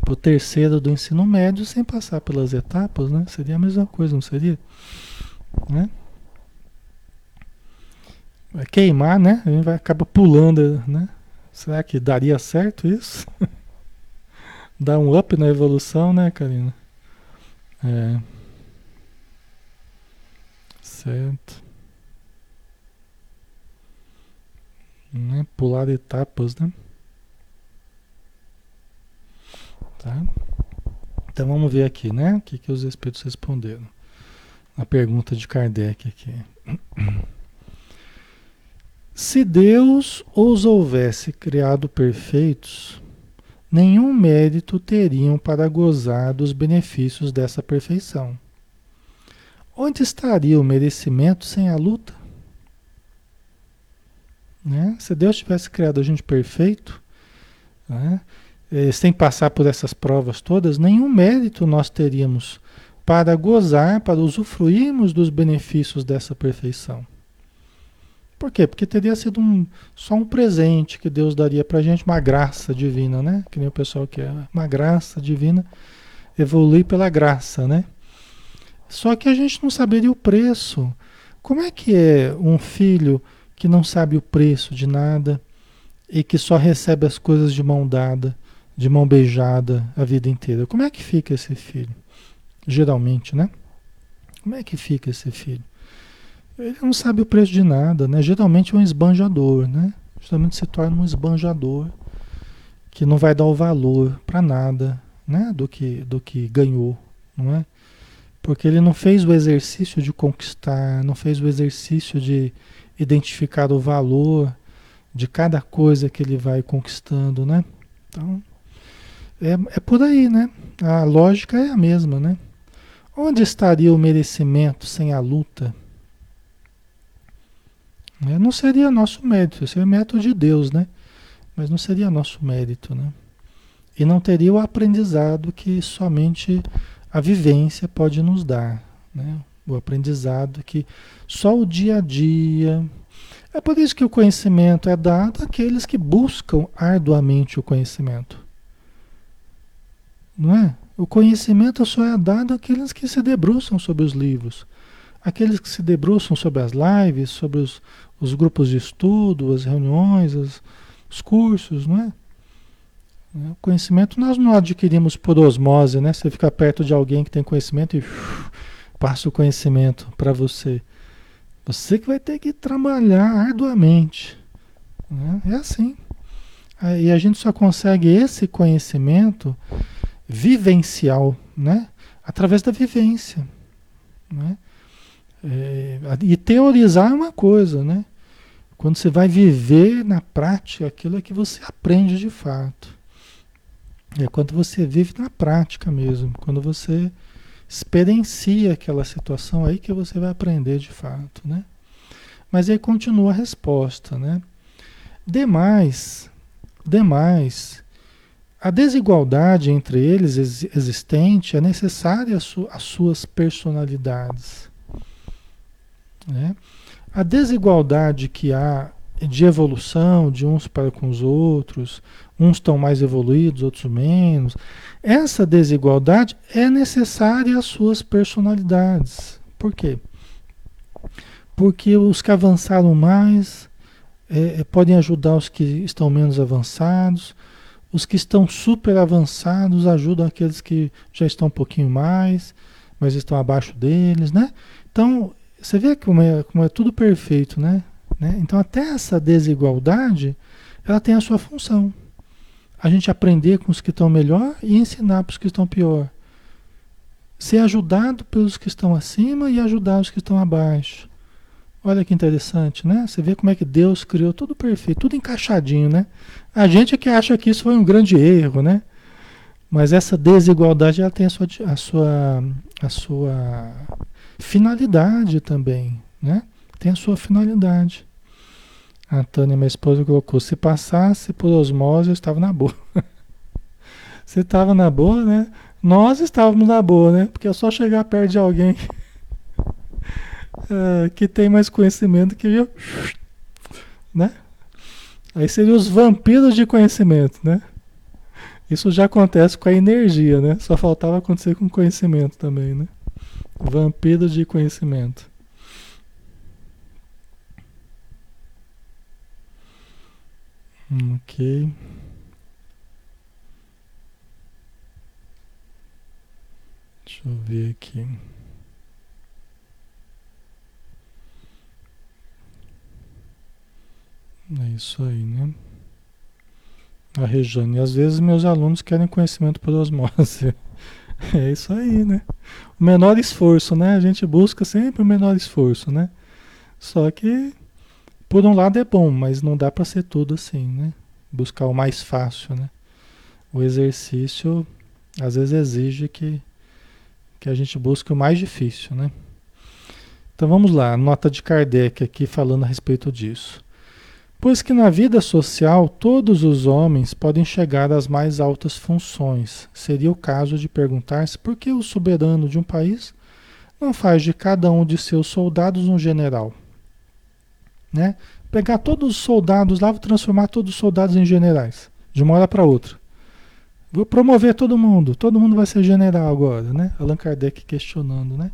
para o terceiro do ensino médio, sem passar pelas etapas, né? Seria a mesma coisa, não seria? Né? Vai queimar, né? A gente vai acabar pulando, né? Será que daria certo isso? Dá um up na evolução, né, Karina? É. Certo. Né? Pular etapas, né? Tá? Então vamos ver aqui, né? O que, que os espíritos responderam. A pergunta de Kardec aqui. Se Deus os houvesse criado perfeitos, nenhum mérito teriam para gozar dos benefícios dessa perfeição. Onde estaria o merecimento sem a luta? Né? Se Deus tivesse criado a gente perfeito, né? Eh, sem passar por essas provas todas, nenhum mérito nós teríamos para gozar, para usufruirmos dos benefícios dessa perfeição. Por quê? Porque teria sido um, só um presente que Deus daria para a gente, uma graça divina, né? Que nem o pessoal quer, uma graça divina, evoluir pela graça, né? Só que a gente não saberia o preço. Como é que é um filho que não sabe o preço de nada e que só recebe as coisas de mão dada, de mão beijada a vida inteira? Como é que fica esse filho? Geralmente, né? Como é que fica esse filho? Ele não sabe o preço de nada, né? Geralmente é um esbanjador, né? Geralmente se torna um esbanjador que não vai dar o valor para nada, né? Do que, do que ganhou, não é? Porque ele não fez o exercício de conquistar, não fez o exercício de identificar o valor de cada coisa que ele vai conquistando, né? Então, é, é por aí, né? A lógica é a mesma, né? Onde estaria o merecimento sem a luta? Né? Não seria nosso mérito, seria mérito de Deus, né? Mas não seria nosso mérito, né? E não teria o aprendizado que somente a vivência pode nos dar, né? O aprendizado que só o dia a dia. É por isso que o conhecimento é dado àqueles que buscam arduamente o conhecimento. Não é? O conhecimento só é dado àqueles que se debruçam sobre os livros, aqueles que se debruçam sobre as lives, sobre os, os grupos de estudo, as reuniões, as, os cursos, não é? O conhecimento nós não adquirimos por osmose, né? Você fica perto de alguém que tem conhecimento e uf, passa o conhecimento para você. Você que vai ter que trabalhar arduamente. Né? É assim. E a gente só consegue esse conhecimento vivencial, né? Através da vivência, né? É, e teorizar é uma coisa, né? Quando você vai viver na prática aquilo é que você aprende de fato. É quando você vive na prática mesmo, quando você experiencia aquela situação aí que você vai aprender de fato, né? Mas aí continua a resposta, né? Demais, demais, a desigualdade entre eles existente é necessária às suas personalidades. Né? A desigualdade que há de evolução de uns para com os outros, uns estão mais evoluídos, outros menos. Essa desigualdade é necessária às suas personalidades. Por quê? Porque os que avançaram mais é, é podem ajudar os que estão menos avançados, os que estão super avançados ajudam aqueles que já estão um pouquinho mais, mas estão abaixo deles, né? Então, você vê como é, como é tudo perfeito, né? né? Então até essa desigualdade, ela tem a sua função. A gente aprender com os que estão melhor e ensinar para os que estão pior. Ser ajudado pelos que estão acima e ajudar os que estão abaixo. Olha que interessante, né? Você vê como é que Deus criou tudo perfeito, tudo encaixadinho, né? A gente é que acha que isso foi um grande erro, né? Mas essa desigualdade ela tem a sua, a sua, a sua finalidade também, né? Tem a sua finalidade. A Tânia, minha esposa, colocou: se passasse por osmose, eu estava na boa. Você estava na boa, né? Nós estávamos na boa, né? Porque é só chegar perto de alguém uh, que tem mais conhecimento que eu, né? Aí seriam os vampiros de conhecimento, né? Isso já acontece com a energia, né? Só faltava acontecer com conhecimento também, né? Vampiro de conhecimento. Ok. Deixa eu ver aqui. É isso aí, né? A Rejane, às vezes meus alunos querem conhecimento por osmose. É isso aí, né? O menor esforço, né? A gente busca sempre o menor esforço, né? Só que, por um lado é bom, mas não dá para ser tudo assim, né? Buscar o mais fácil, né? O exercício, às vezes, exige que, que a gente busque o mais difícil, né? Então vamos lá, nota de Kardec aqui falando a respeito disso. Pois que na vida social todos os homens podem chegar às mais altas funções. Seria o caso de perguntar-se por que o soberano de um país não faz de cada um de seus soldados um general. Né? Pegar todos os soldados lá, vou transformar todos os soldados em generais, de uma hora para outra. Vou promover todo mundo, todo mundo vai ser general agora, né? Allan Kardec questionando, né?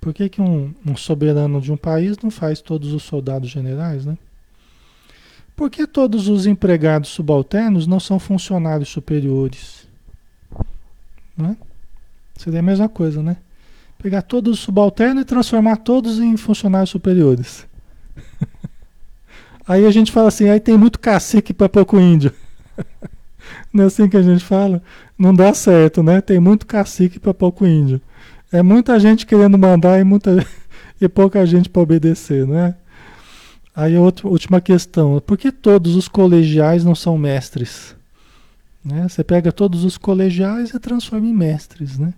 Por que, que um, um soberano de um país não faz todos os soldados generais, né? Por que todos os empregados subalternos não são funcionários superiores? Né? Seria a mesma coisa, né? Pegar todos os subalternos e transformar todos em funcionários superiores. aí a gente fala assim, aí tem muito cacique para pouco índio. Não é assim que a gente fala? Não dá certo, né? Tem muito cacique para pouco índio. É muita gente querendo mandar e, muita, e pouca gente para obedecer, não é? Aí outra, última questão, por que todos os colegiais não são mestres? Né? Você pega todos os colegiais e transforma em mestres, né?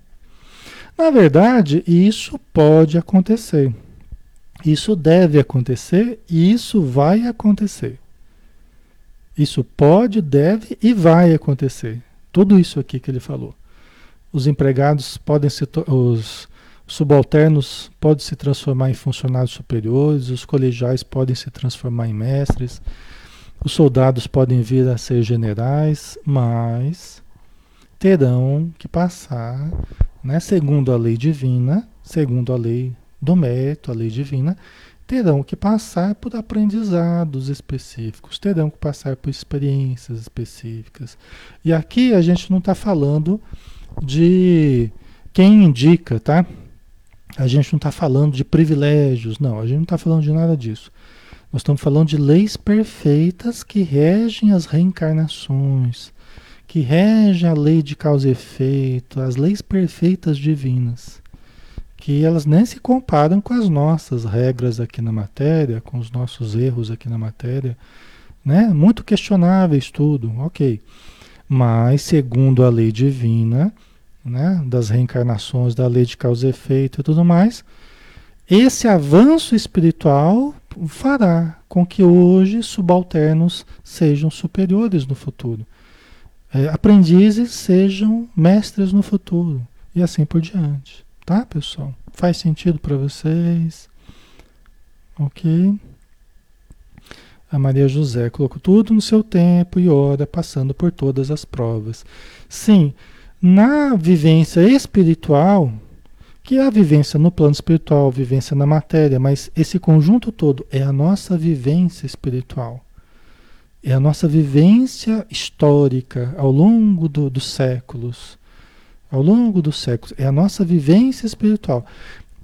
Na verdade, isso pode acontecer. Isso deve acontecer e isso vai acontecer. Isso pode, deve e vai acontecer. Tudo isso aqui que ele falou. Os empregados podem se os subalternos podem se transformar em funcionários superiores, os colegiais podem se transformar em mestres, os soldados podem vir a ser generais, mas terão que passar, né, segundo a lei divina, segundo a lei do mérito, a lei divina, terão que passar por aprendizados específicos, terão que passar por experiências específicas. E aqui a gente não está falando de quem indica, tá? A gente não está falando de privilégios, não, a gente não está falando de nada disso. Nós estamos falando de leis perfeitas que regem as reencarnações, que regem a lei de causa e efeito, as leis perfeitas divinas que elas nem se comparam com as nossas regras aqui na matéria, com os nossos erros aqui na matéria, né? Muito questionáveis tudo, ok. Mas segundo a lei divina, né, das reencarnações, da lei de causa e efeito e tudo mais, esse avanço espiritual fará com que hoje subalternos sejam superiores no futuro. É, aprendizes sejam mestres no futuro e assim por diante. Tá, pessoal? Faz sentido para vocês? Ok? A Maria José colocou tudo no seu tempo e hora, passando por todas as provas. Sim, na vivência espiritual, que é a vivência no plano espiritual, vivência na matéria, mas esse conjunto todo é a nossa vivência espiritual. É a nossa vivência histórica ao longo do, dos séculos ao longo dos séculos. É a nossa vivência espiritual.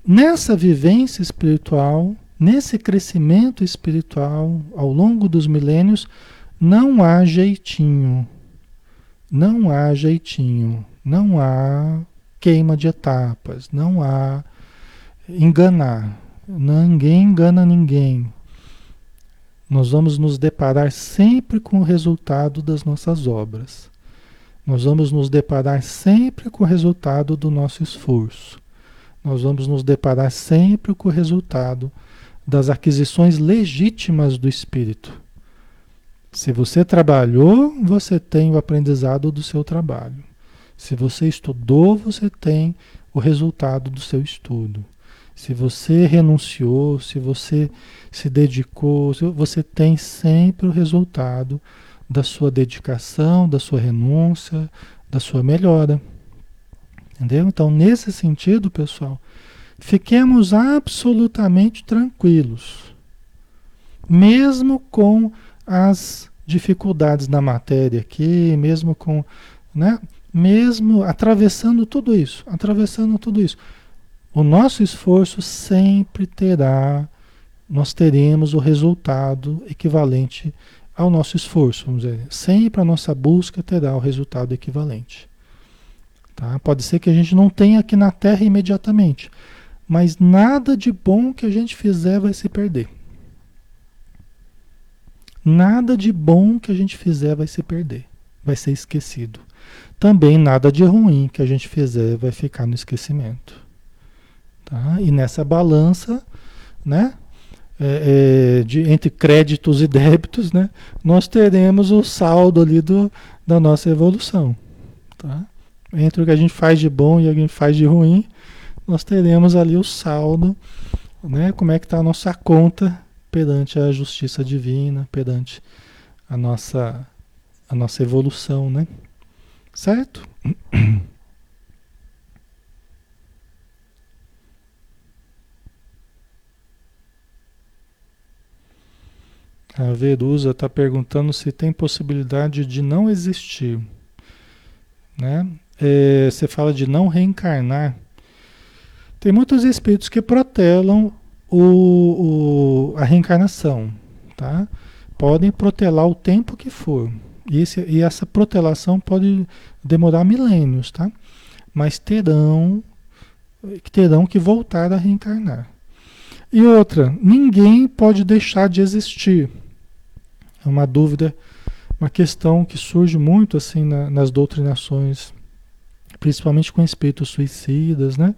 Nessa vivência espiritual, nesse crescimento espiritual ao longo dos milênios, não há jeitinho. Não há jeitinho. Não há queima de etapas. Não há enganar. Ninguém engana ninguém. Nós vamos nos deparar sempre com o resultado das nossas obras nós vamos nos deparar sempre com o resultado do nosso esforço. Nós vamos nos deparar sempre com o resultado das aquisições legítimas do espírito. Se você trabalhou, você tem o aprendizado do seu trabalho. Se você estudou, você tem o resultado do seu estudo. Se você renunciou, se você se dedicou, você tem sempre o resultado da sua dedicação, da sua renúncia, da sua melhora. Entendeu? Então, nesse sentido, pessoal, fiquemos absolutamente tranquilos. Mesmo com as dificuldades na matéria aqui, mesmo com, né, mesmo atravessando tudo isso, atravessando tudo isso, o nosso esforço sempre terá, nós teremos o resultado equivalente ao nosso esforço, vamos dizer. Sempre a nossa busca terá o resultado equivalente. Tá? Pode ser que a gente não tenha aqui na Terra imediatamente, mas nada de bom que a gente fizer vai se perder. Nada de bom que a gente fizer vai se perder, vai ser esquecido. Também nada de ruim que a gente fizer vai ficar no esquecimento. Tá? E nessa balança, né? É, é, de, entre créditos e débitos, né, nós teremos o saldo ali do, da nossa evolução. Tá? Entre o que a gente faz de bom e o que a gente faz de ruim, nós teremos ali o saldo, né, como é que está a nossa conta perante a justiça divina, perante a nossa, a nossa evolução, né? Certo? A Verusa está perguntando se tem possibilidade de não existir. Né? É, você fala de não reencarnar. Tem muitos espíritos que protelam o, o, a reencarnação. Tá? Podem protelar o tempo que for. E, esse, e essa protelação pode demorar milênios, tá? Mas terão, terão que voltar a reencarnar. E outra, ninguém pode deixar de existir. É uma dúvida, uma questão que surge muito assim na, nas doutrinações, principalmente com espíritos suicidas, né?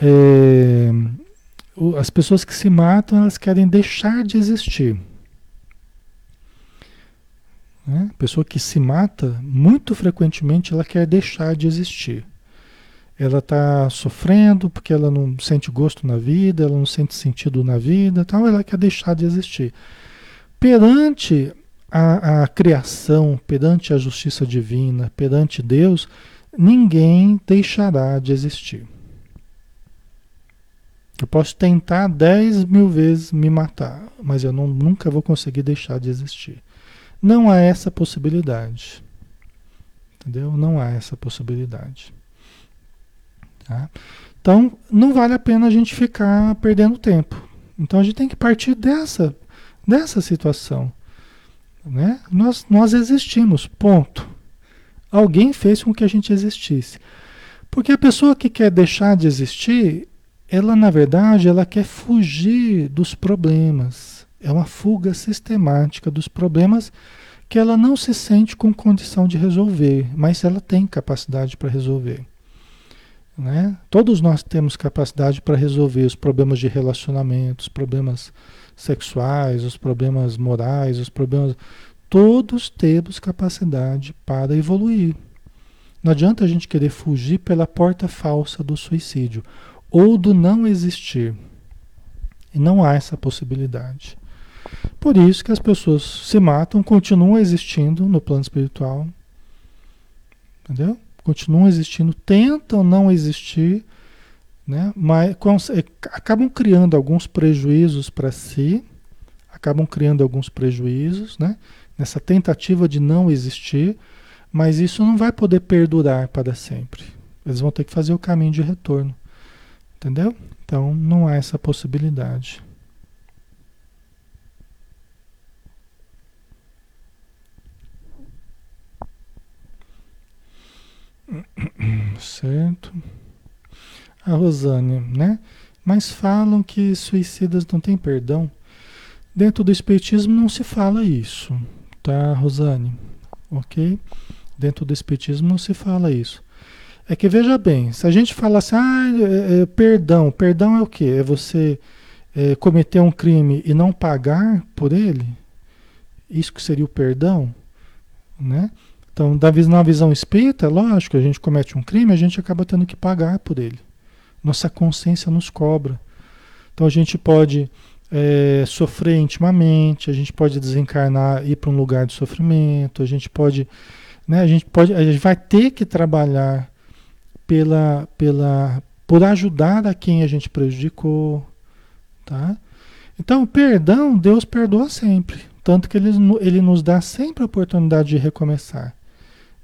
É, as pessoas que se matam, elas querem deixar de existir. Né? Pessoa que se mata, muito frequentemente, ela quer deixar de existir. Ela está sofrendo porque ela não sente gosto na vida, ela não sente sentido na vida, tal, ela quer deixar de existir. Perante a, a criação, perante a justiça divina, perante Deus, ninguém deixará de existir. Eu posso tentar dez mil vezes me matar, mas eu não, nunca vou conseguir deixar de existir. Não há essa possibilidade. Entendeu? Não há essa possibilidade. Tá? Então, não vale a pena a gente ficar perdendo tempo. Então, a gente tem que partir dessa nessa situação. Né? Nós, nós existimos, ponto. Alguém fez com que a gente existisse. Porque a pessoa que quer deixar de existir, ela na verdade ela quer fugir dos problemas. É uma fuga sistemática dos problemas que ela não se sente com condição de resolver, mas ela tem capacidade para resolver. Né? Todos nós temos capacidade para resolver os problemas de relacionamentos, problemas sexuais, os problemas morais, os problemas. Todos temos capacidade para evoluir. Não adianta a gente querer fugir pela porta falsa do suicídio ou do não existir. E não há essa possibilidade. Por isso que as pessoas se matam, continuam existindo no plano espiritual. Entendeu? Continuam existindo, tentam não existir né? Mas é, acabam criando alguns prejuízos para si, acabam criando alguns prejuízos, né? Nessa tentativa de não existir, mas isso não vai poder perdurar para sempre. Eles vão ter que fazer o caminho de retorno, entendeu? Então não há essa possibilidade. Certo a Rosane, né? Mas falam que suicidas não têm perdão. Dentro do Espiritismo não se fala isso, tá, Rosane? Ok? Dentro do Espiritismo não se fala isso. É que veja bem, se a gente fala assim, ah, é, é, perdão, perdão é o quê? É você é, cometer um crime e não pagar por ele? Isso que seria o perdão, né? Então, na visão espírita, lógico, a gente comete um crime, a gente acaba tendo que pagar por ele. Nossa consciência nos cobra. Então a gente pode é, sofrer intimamente, a gente pode desencarnar, ir para um lugar de sofrimento, a gente pode, né, a gente pode, a gente vai ter que trabalhar pela, pela, por ajudar a quem a gente prejudicou, tá? Então, perdão, Deus perdoa sempre, tanto que ele, ele nos dá sempre a oportunidade de recomeçar.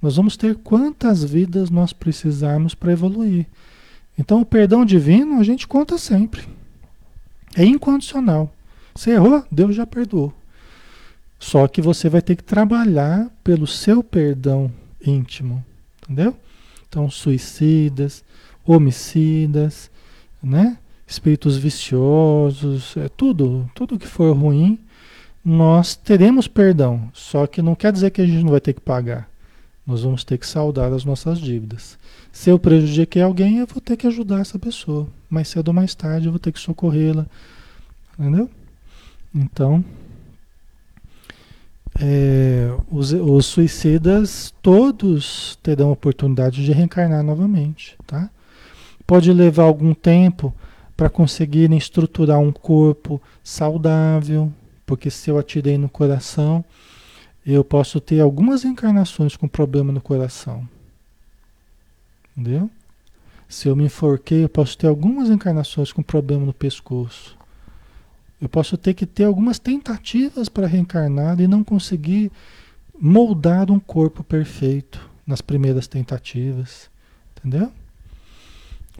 Nós vamos ter quantas vidas nós precisarmos para evoluir. Então o perdão divino a gente conta sempre. É incondicional. Você errou, Deus já perdoou. Só que você vai ter que trabalhar pelo seu perdão íntimo, entendeu? Então suicidas, homicidas, né? Espíritos viciosos, é tudo, tudo que for ruim, nós teremos perdão. Só que não quer dizer que a gente não vai ter que pagar. Nós vamos ter que saldar as nossas dívidas. Se eu prejudiquei alguém, eu vou ter que ajudar essa pessoa. Mais cedo ou mais tarde eu vou ter que socorrê-la. Entendeu? Então, é, os, os, suicidas todos terão oportunidade de reencarnar novamente, tá? Pode levar algum tempo para conseguirem estruturar um corpo saudável, porque se eu atirei no coração, eu posso ter algumas encarnações com problema no coração. Entendeu? Se eu me enforquei, eu posso ter algumas encarnações com problema no pescoço. Eu posso ter que ter algumas tentativas para reencarnar e não conseguir moldar um corpo perfeito nas primeiras tentativas. Entendeu?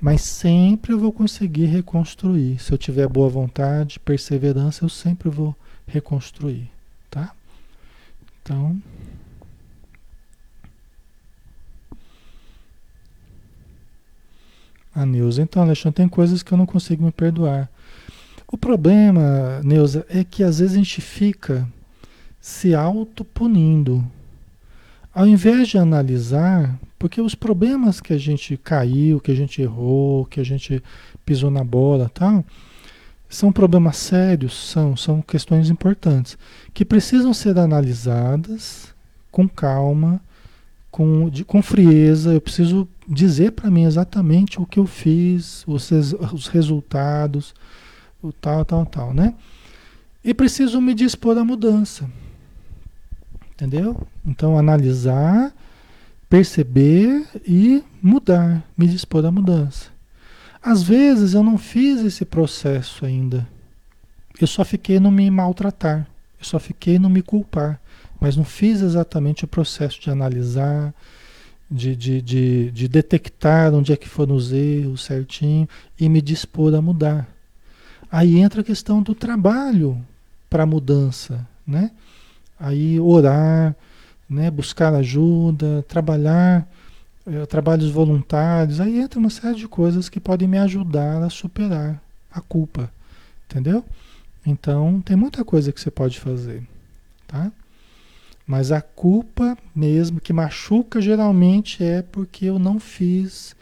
Mas sempre eu vou conseguir reconstruir. Se eu tiver boa vontade, perseverança, eu sempre vou reconstruir, tá? Então, a Neuza, então, Alexandre, tem coisas que eu não consigo me perdoar. O problema, Neuza, é que às vezes a gente fica se autopunindo. Ao invés de analisar, porque os problemas que a gente caiu, que a gente errou, que a gente pisou na bola, tal, são problemas sérios, são, são questões importantes, que precisam ser analisadas com calma, com, de, com frieza. Eu preciso dizer para mim exatamente o que eu fiz, os, os resultados, o tal, tal, tal, né? E preciso me dispor à mudança. Entendeu? Então, analisar, perceber e mudar, me dispor à mudança. Às vezes eu não fiz esse processo ainda. Eu só fiquei no me maltratar, eu só fiquei no me culpar, mas não fiz exatamente o processo de analisar, de, de, de, de detectar onde é que foram os erros certinho e me dispor a mudar. Aí entra a questão do trabalho para a mudança, né? aí orar, né, buscar ajuda, trabalhar, eh, trabalhos voluntários, aí entra uma série de coisas que podem me ajudar a superar a culpa, entendeu? Então tem muita coisa que você pode fazer, tá? Mas a culpa mesmo que machuca geralmente é porque eu não fiz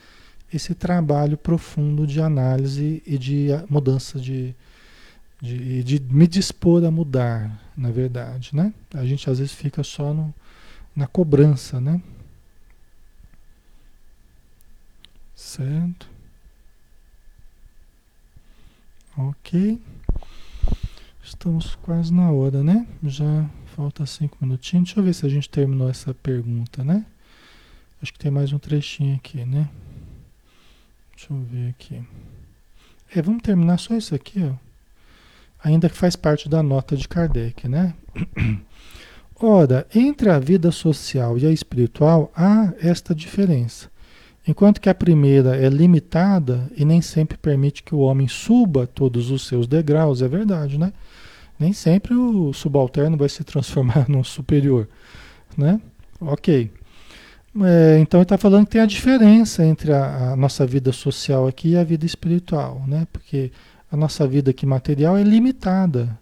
esse trabalho profundo de análise e de mudança de, de, de me dispor a mudar, na verdade, né? A gente às vezes fica só no, na cobrança, né? Certo? Ok. Estamos quase na hora, né? Já falta cinco minutinhos. Deixa eu ver se a gente terminou essa pergunta, né? Acho que tem mais um trechinho aqui, né? Deixa eu ver aqui. É, vamos terminar só isso aqui, ó ainda que faz parte da nota de Kardec, né? Ora, entre a vida social e a espiritual há esta diferença. Enquanto que a primeira é limitada e nem sempre permite que o homem suba todos os seus degraus, é verdade, né? Nem sempre o subalterno vai se transformar num superior, né? Ok. É, então ele está falando que tem a diferença entre a, a nossa vida social aqui e a vida espiritual, né? Porque a nossa vida aqui material é limitada.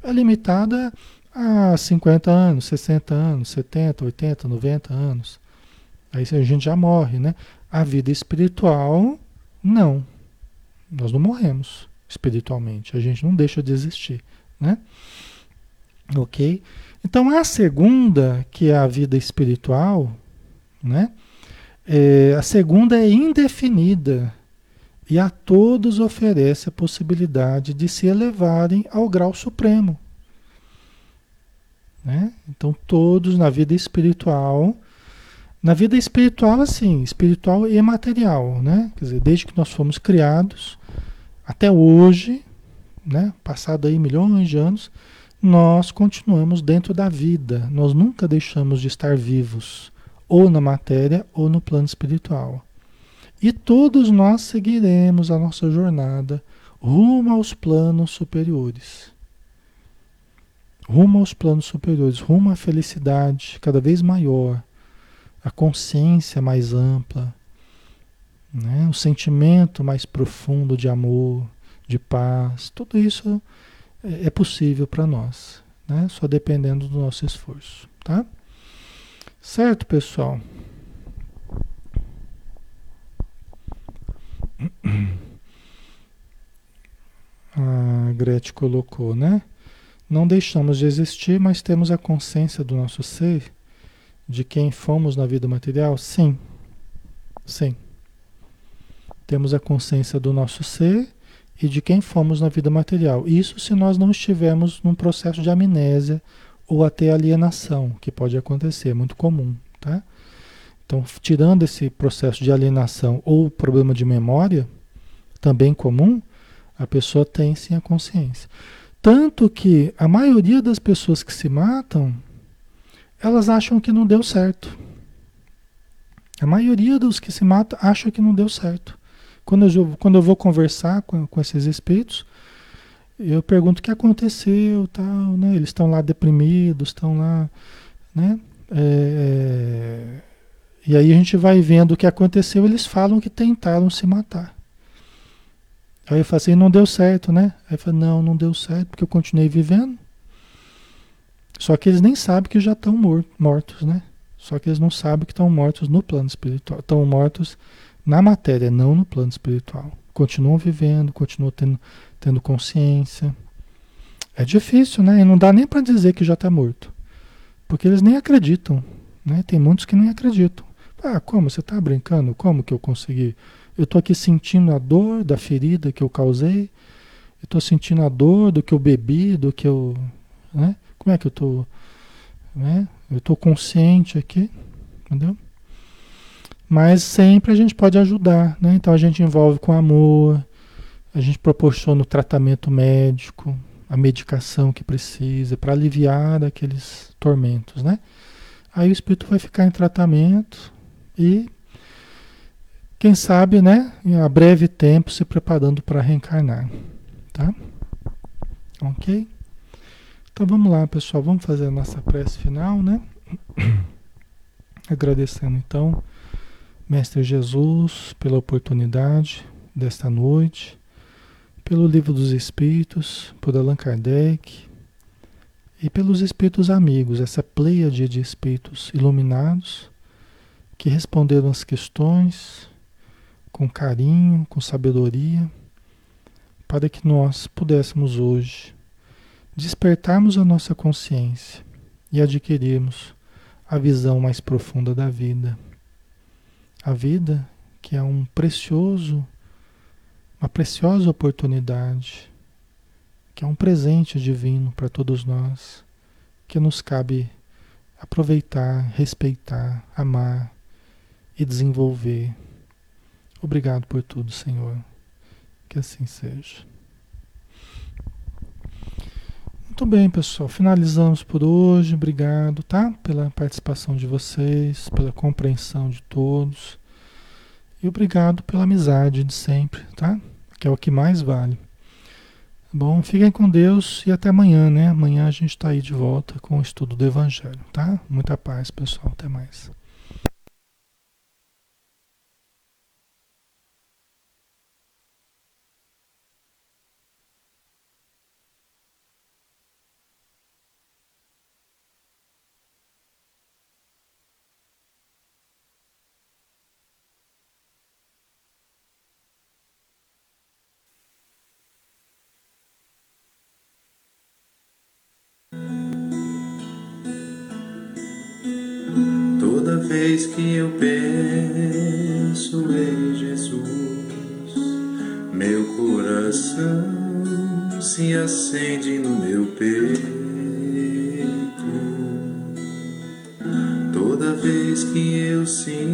É limitada a 50 anos, 60 anos, 70, 80, 90 anos. Aí a gente já morre, né? A vida espiritual, não. Nós não morremos espiritualmente. A gente não deixa de existir, né? Ok? Então a segunda, que é a vida espiritual, né? É, a segunda é indefinida e a todos oferece a possibilidade de se elevarem ao grau supremo. Né? Então, todos na vida espiritual, na vida espiritual, assim, espiritual e material, né? Quer dizer, desde que nós fomos criados até hoje, né? Passado aí milhões de anos, nós continuamos dentro da vida. Nós nunca deixamos de estar vivos, ou na matéria ou no plano espiritual. E todos nós seguiremos a nossa jornada rumo aos planos superiores. Rumo aos planos superiores, rumo à felicidade cada vez maior, a consciência mais ampla, né? o sentimento mais profundo de amor, de paz, tudo isso é, é possível para nós, né? só dependendo do nosso esforço. Tá? Certo, pessoal? A Gretchen colocou, né? Não deixamos de existir, mas temos a consciência do nosso ser, de quem fomos na vida material? Sim. Sim. Temos a consciência do nosso ser e de quem fomos na vida material. Isso se nós não estivermos num processo de amnésia ou até alienação, que pode acontecer, é muito comum, tá? Então, tirando esse processo de alienação ou problema de memória, também comum, a pessoa tem sim a consciência. Tanto que a maioria das pessoas que se matam, elas acham que não deu certo. A maioria dos que se matam acha que não deu certo. Quando eu, quando eu vou conversar com, com esses espíritos, eu pergunto o que aconteceu, tal, né? Eles estão lá deprimidos, estão lá, né? É, é e aí a gente vai vendo o que aconteceu, eles falam que tentaram se matar. Aí eu falo assim, não deu certo, né? Aí eu falo, não, não deu certo, porque eu continuei vivendo. Só que eles nem sabem que já estão mortos, né? Só que eles não sabem que estão mortos no plano espiritual. Estão mortos na matéria, não no plano espiritual. Continuam vivendo, continuam tendo, tendo consciência. É difícil, né? E não dá nem para dizer que já está morto. Porque eles nem acreditam. Né? Tem muitos que nem acreditam. Ah, como? Você está brincando? Como que eu consegui? Eu estou aqui sentindo a dor da ferida que eu causei. Eu estou sentindo a dor do que eu bebi, do que eu. Né? Como é que eu estou? Né? Eu estou consciente aqui, entendeu? Mas sempre a gente pode ajudar, né? Então a gente envolve com amor, a gente proporciona o tratamento médico, a medicação que precisa para aliviar aqueles tormentos, né? Aí o espírito vai ficar em tratamento, e quem sabe, né, a breve tempo se preparando para reencarnar, tá? OK? Então vamos lá, pessoal, vamos fazer a nossa prece final, né? Agradecendo então Mestre Jesus pela oportunidade desta noite, pelo Livro dos Espíritos, por Allan Kardec e pelos espíritos amigos, essa pleiade de espíritos iluminados que responderam as questões com carinho, com sabedoria, para que nós pudéssemos hoje despertarmos a nossa consciência e adquirirmos a visão mais profunda da vida. A vida que é um precioso, uma preciosa oportunidade, que é um presente divino para todos nós, que nos cabe aproveitar, respeitar, amar, e desenvolver. Obrigado por tudo, Senhor. Que assim seja. Muito bem, pessoal. Finalizamos por hoje. Obrigado, tá? Pela participação de vocês, pela compreensão de todos. E obrigado pela amizade de sempre, tá? Que é o que mais vale. Bom, fiquem com Deus e até amanhã, né? Amanhã a gente está aí de volta com o estudo do Evangelho, tá? Muita paz, pessoal. Até mais. Penso em Jesus, meu coração se acende no meu peito. Toda vez que eu sinto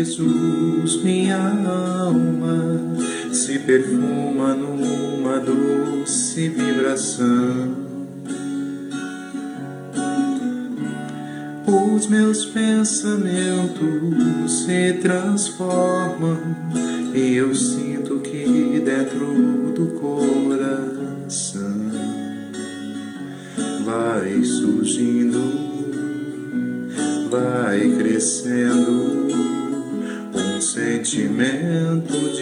Jesus. Minha alma se perfuma numa doce vibração os meus pensamentos se transformam e eu sinto que dentro do coração vai surgindo, vai crescendo sentimento diferente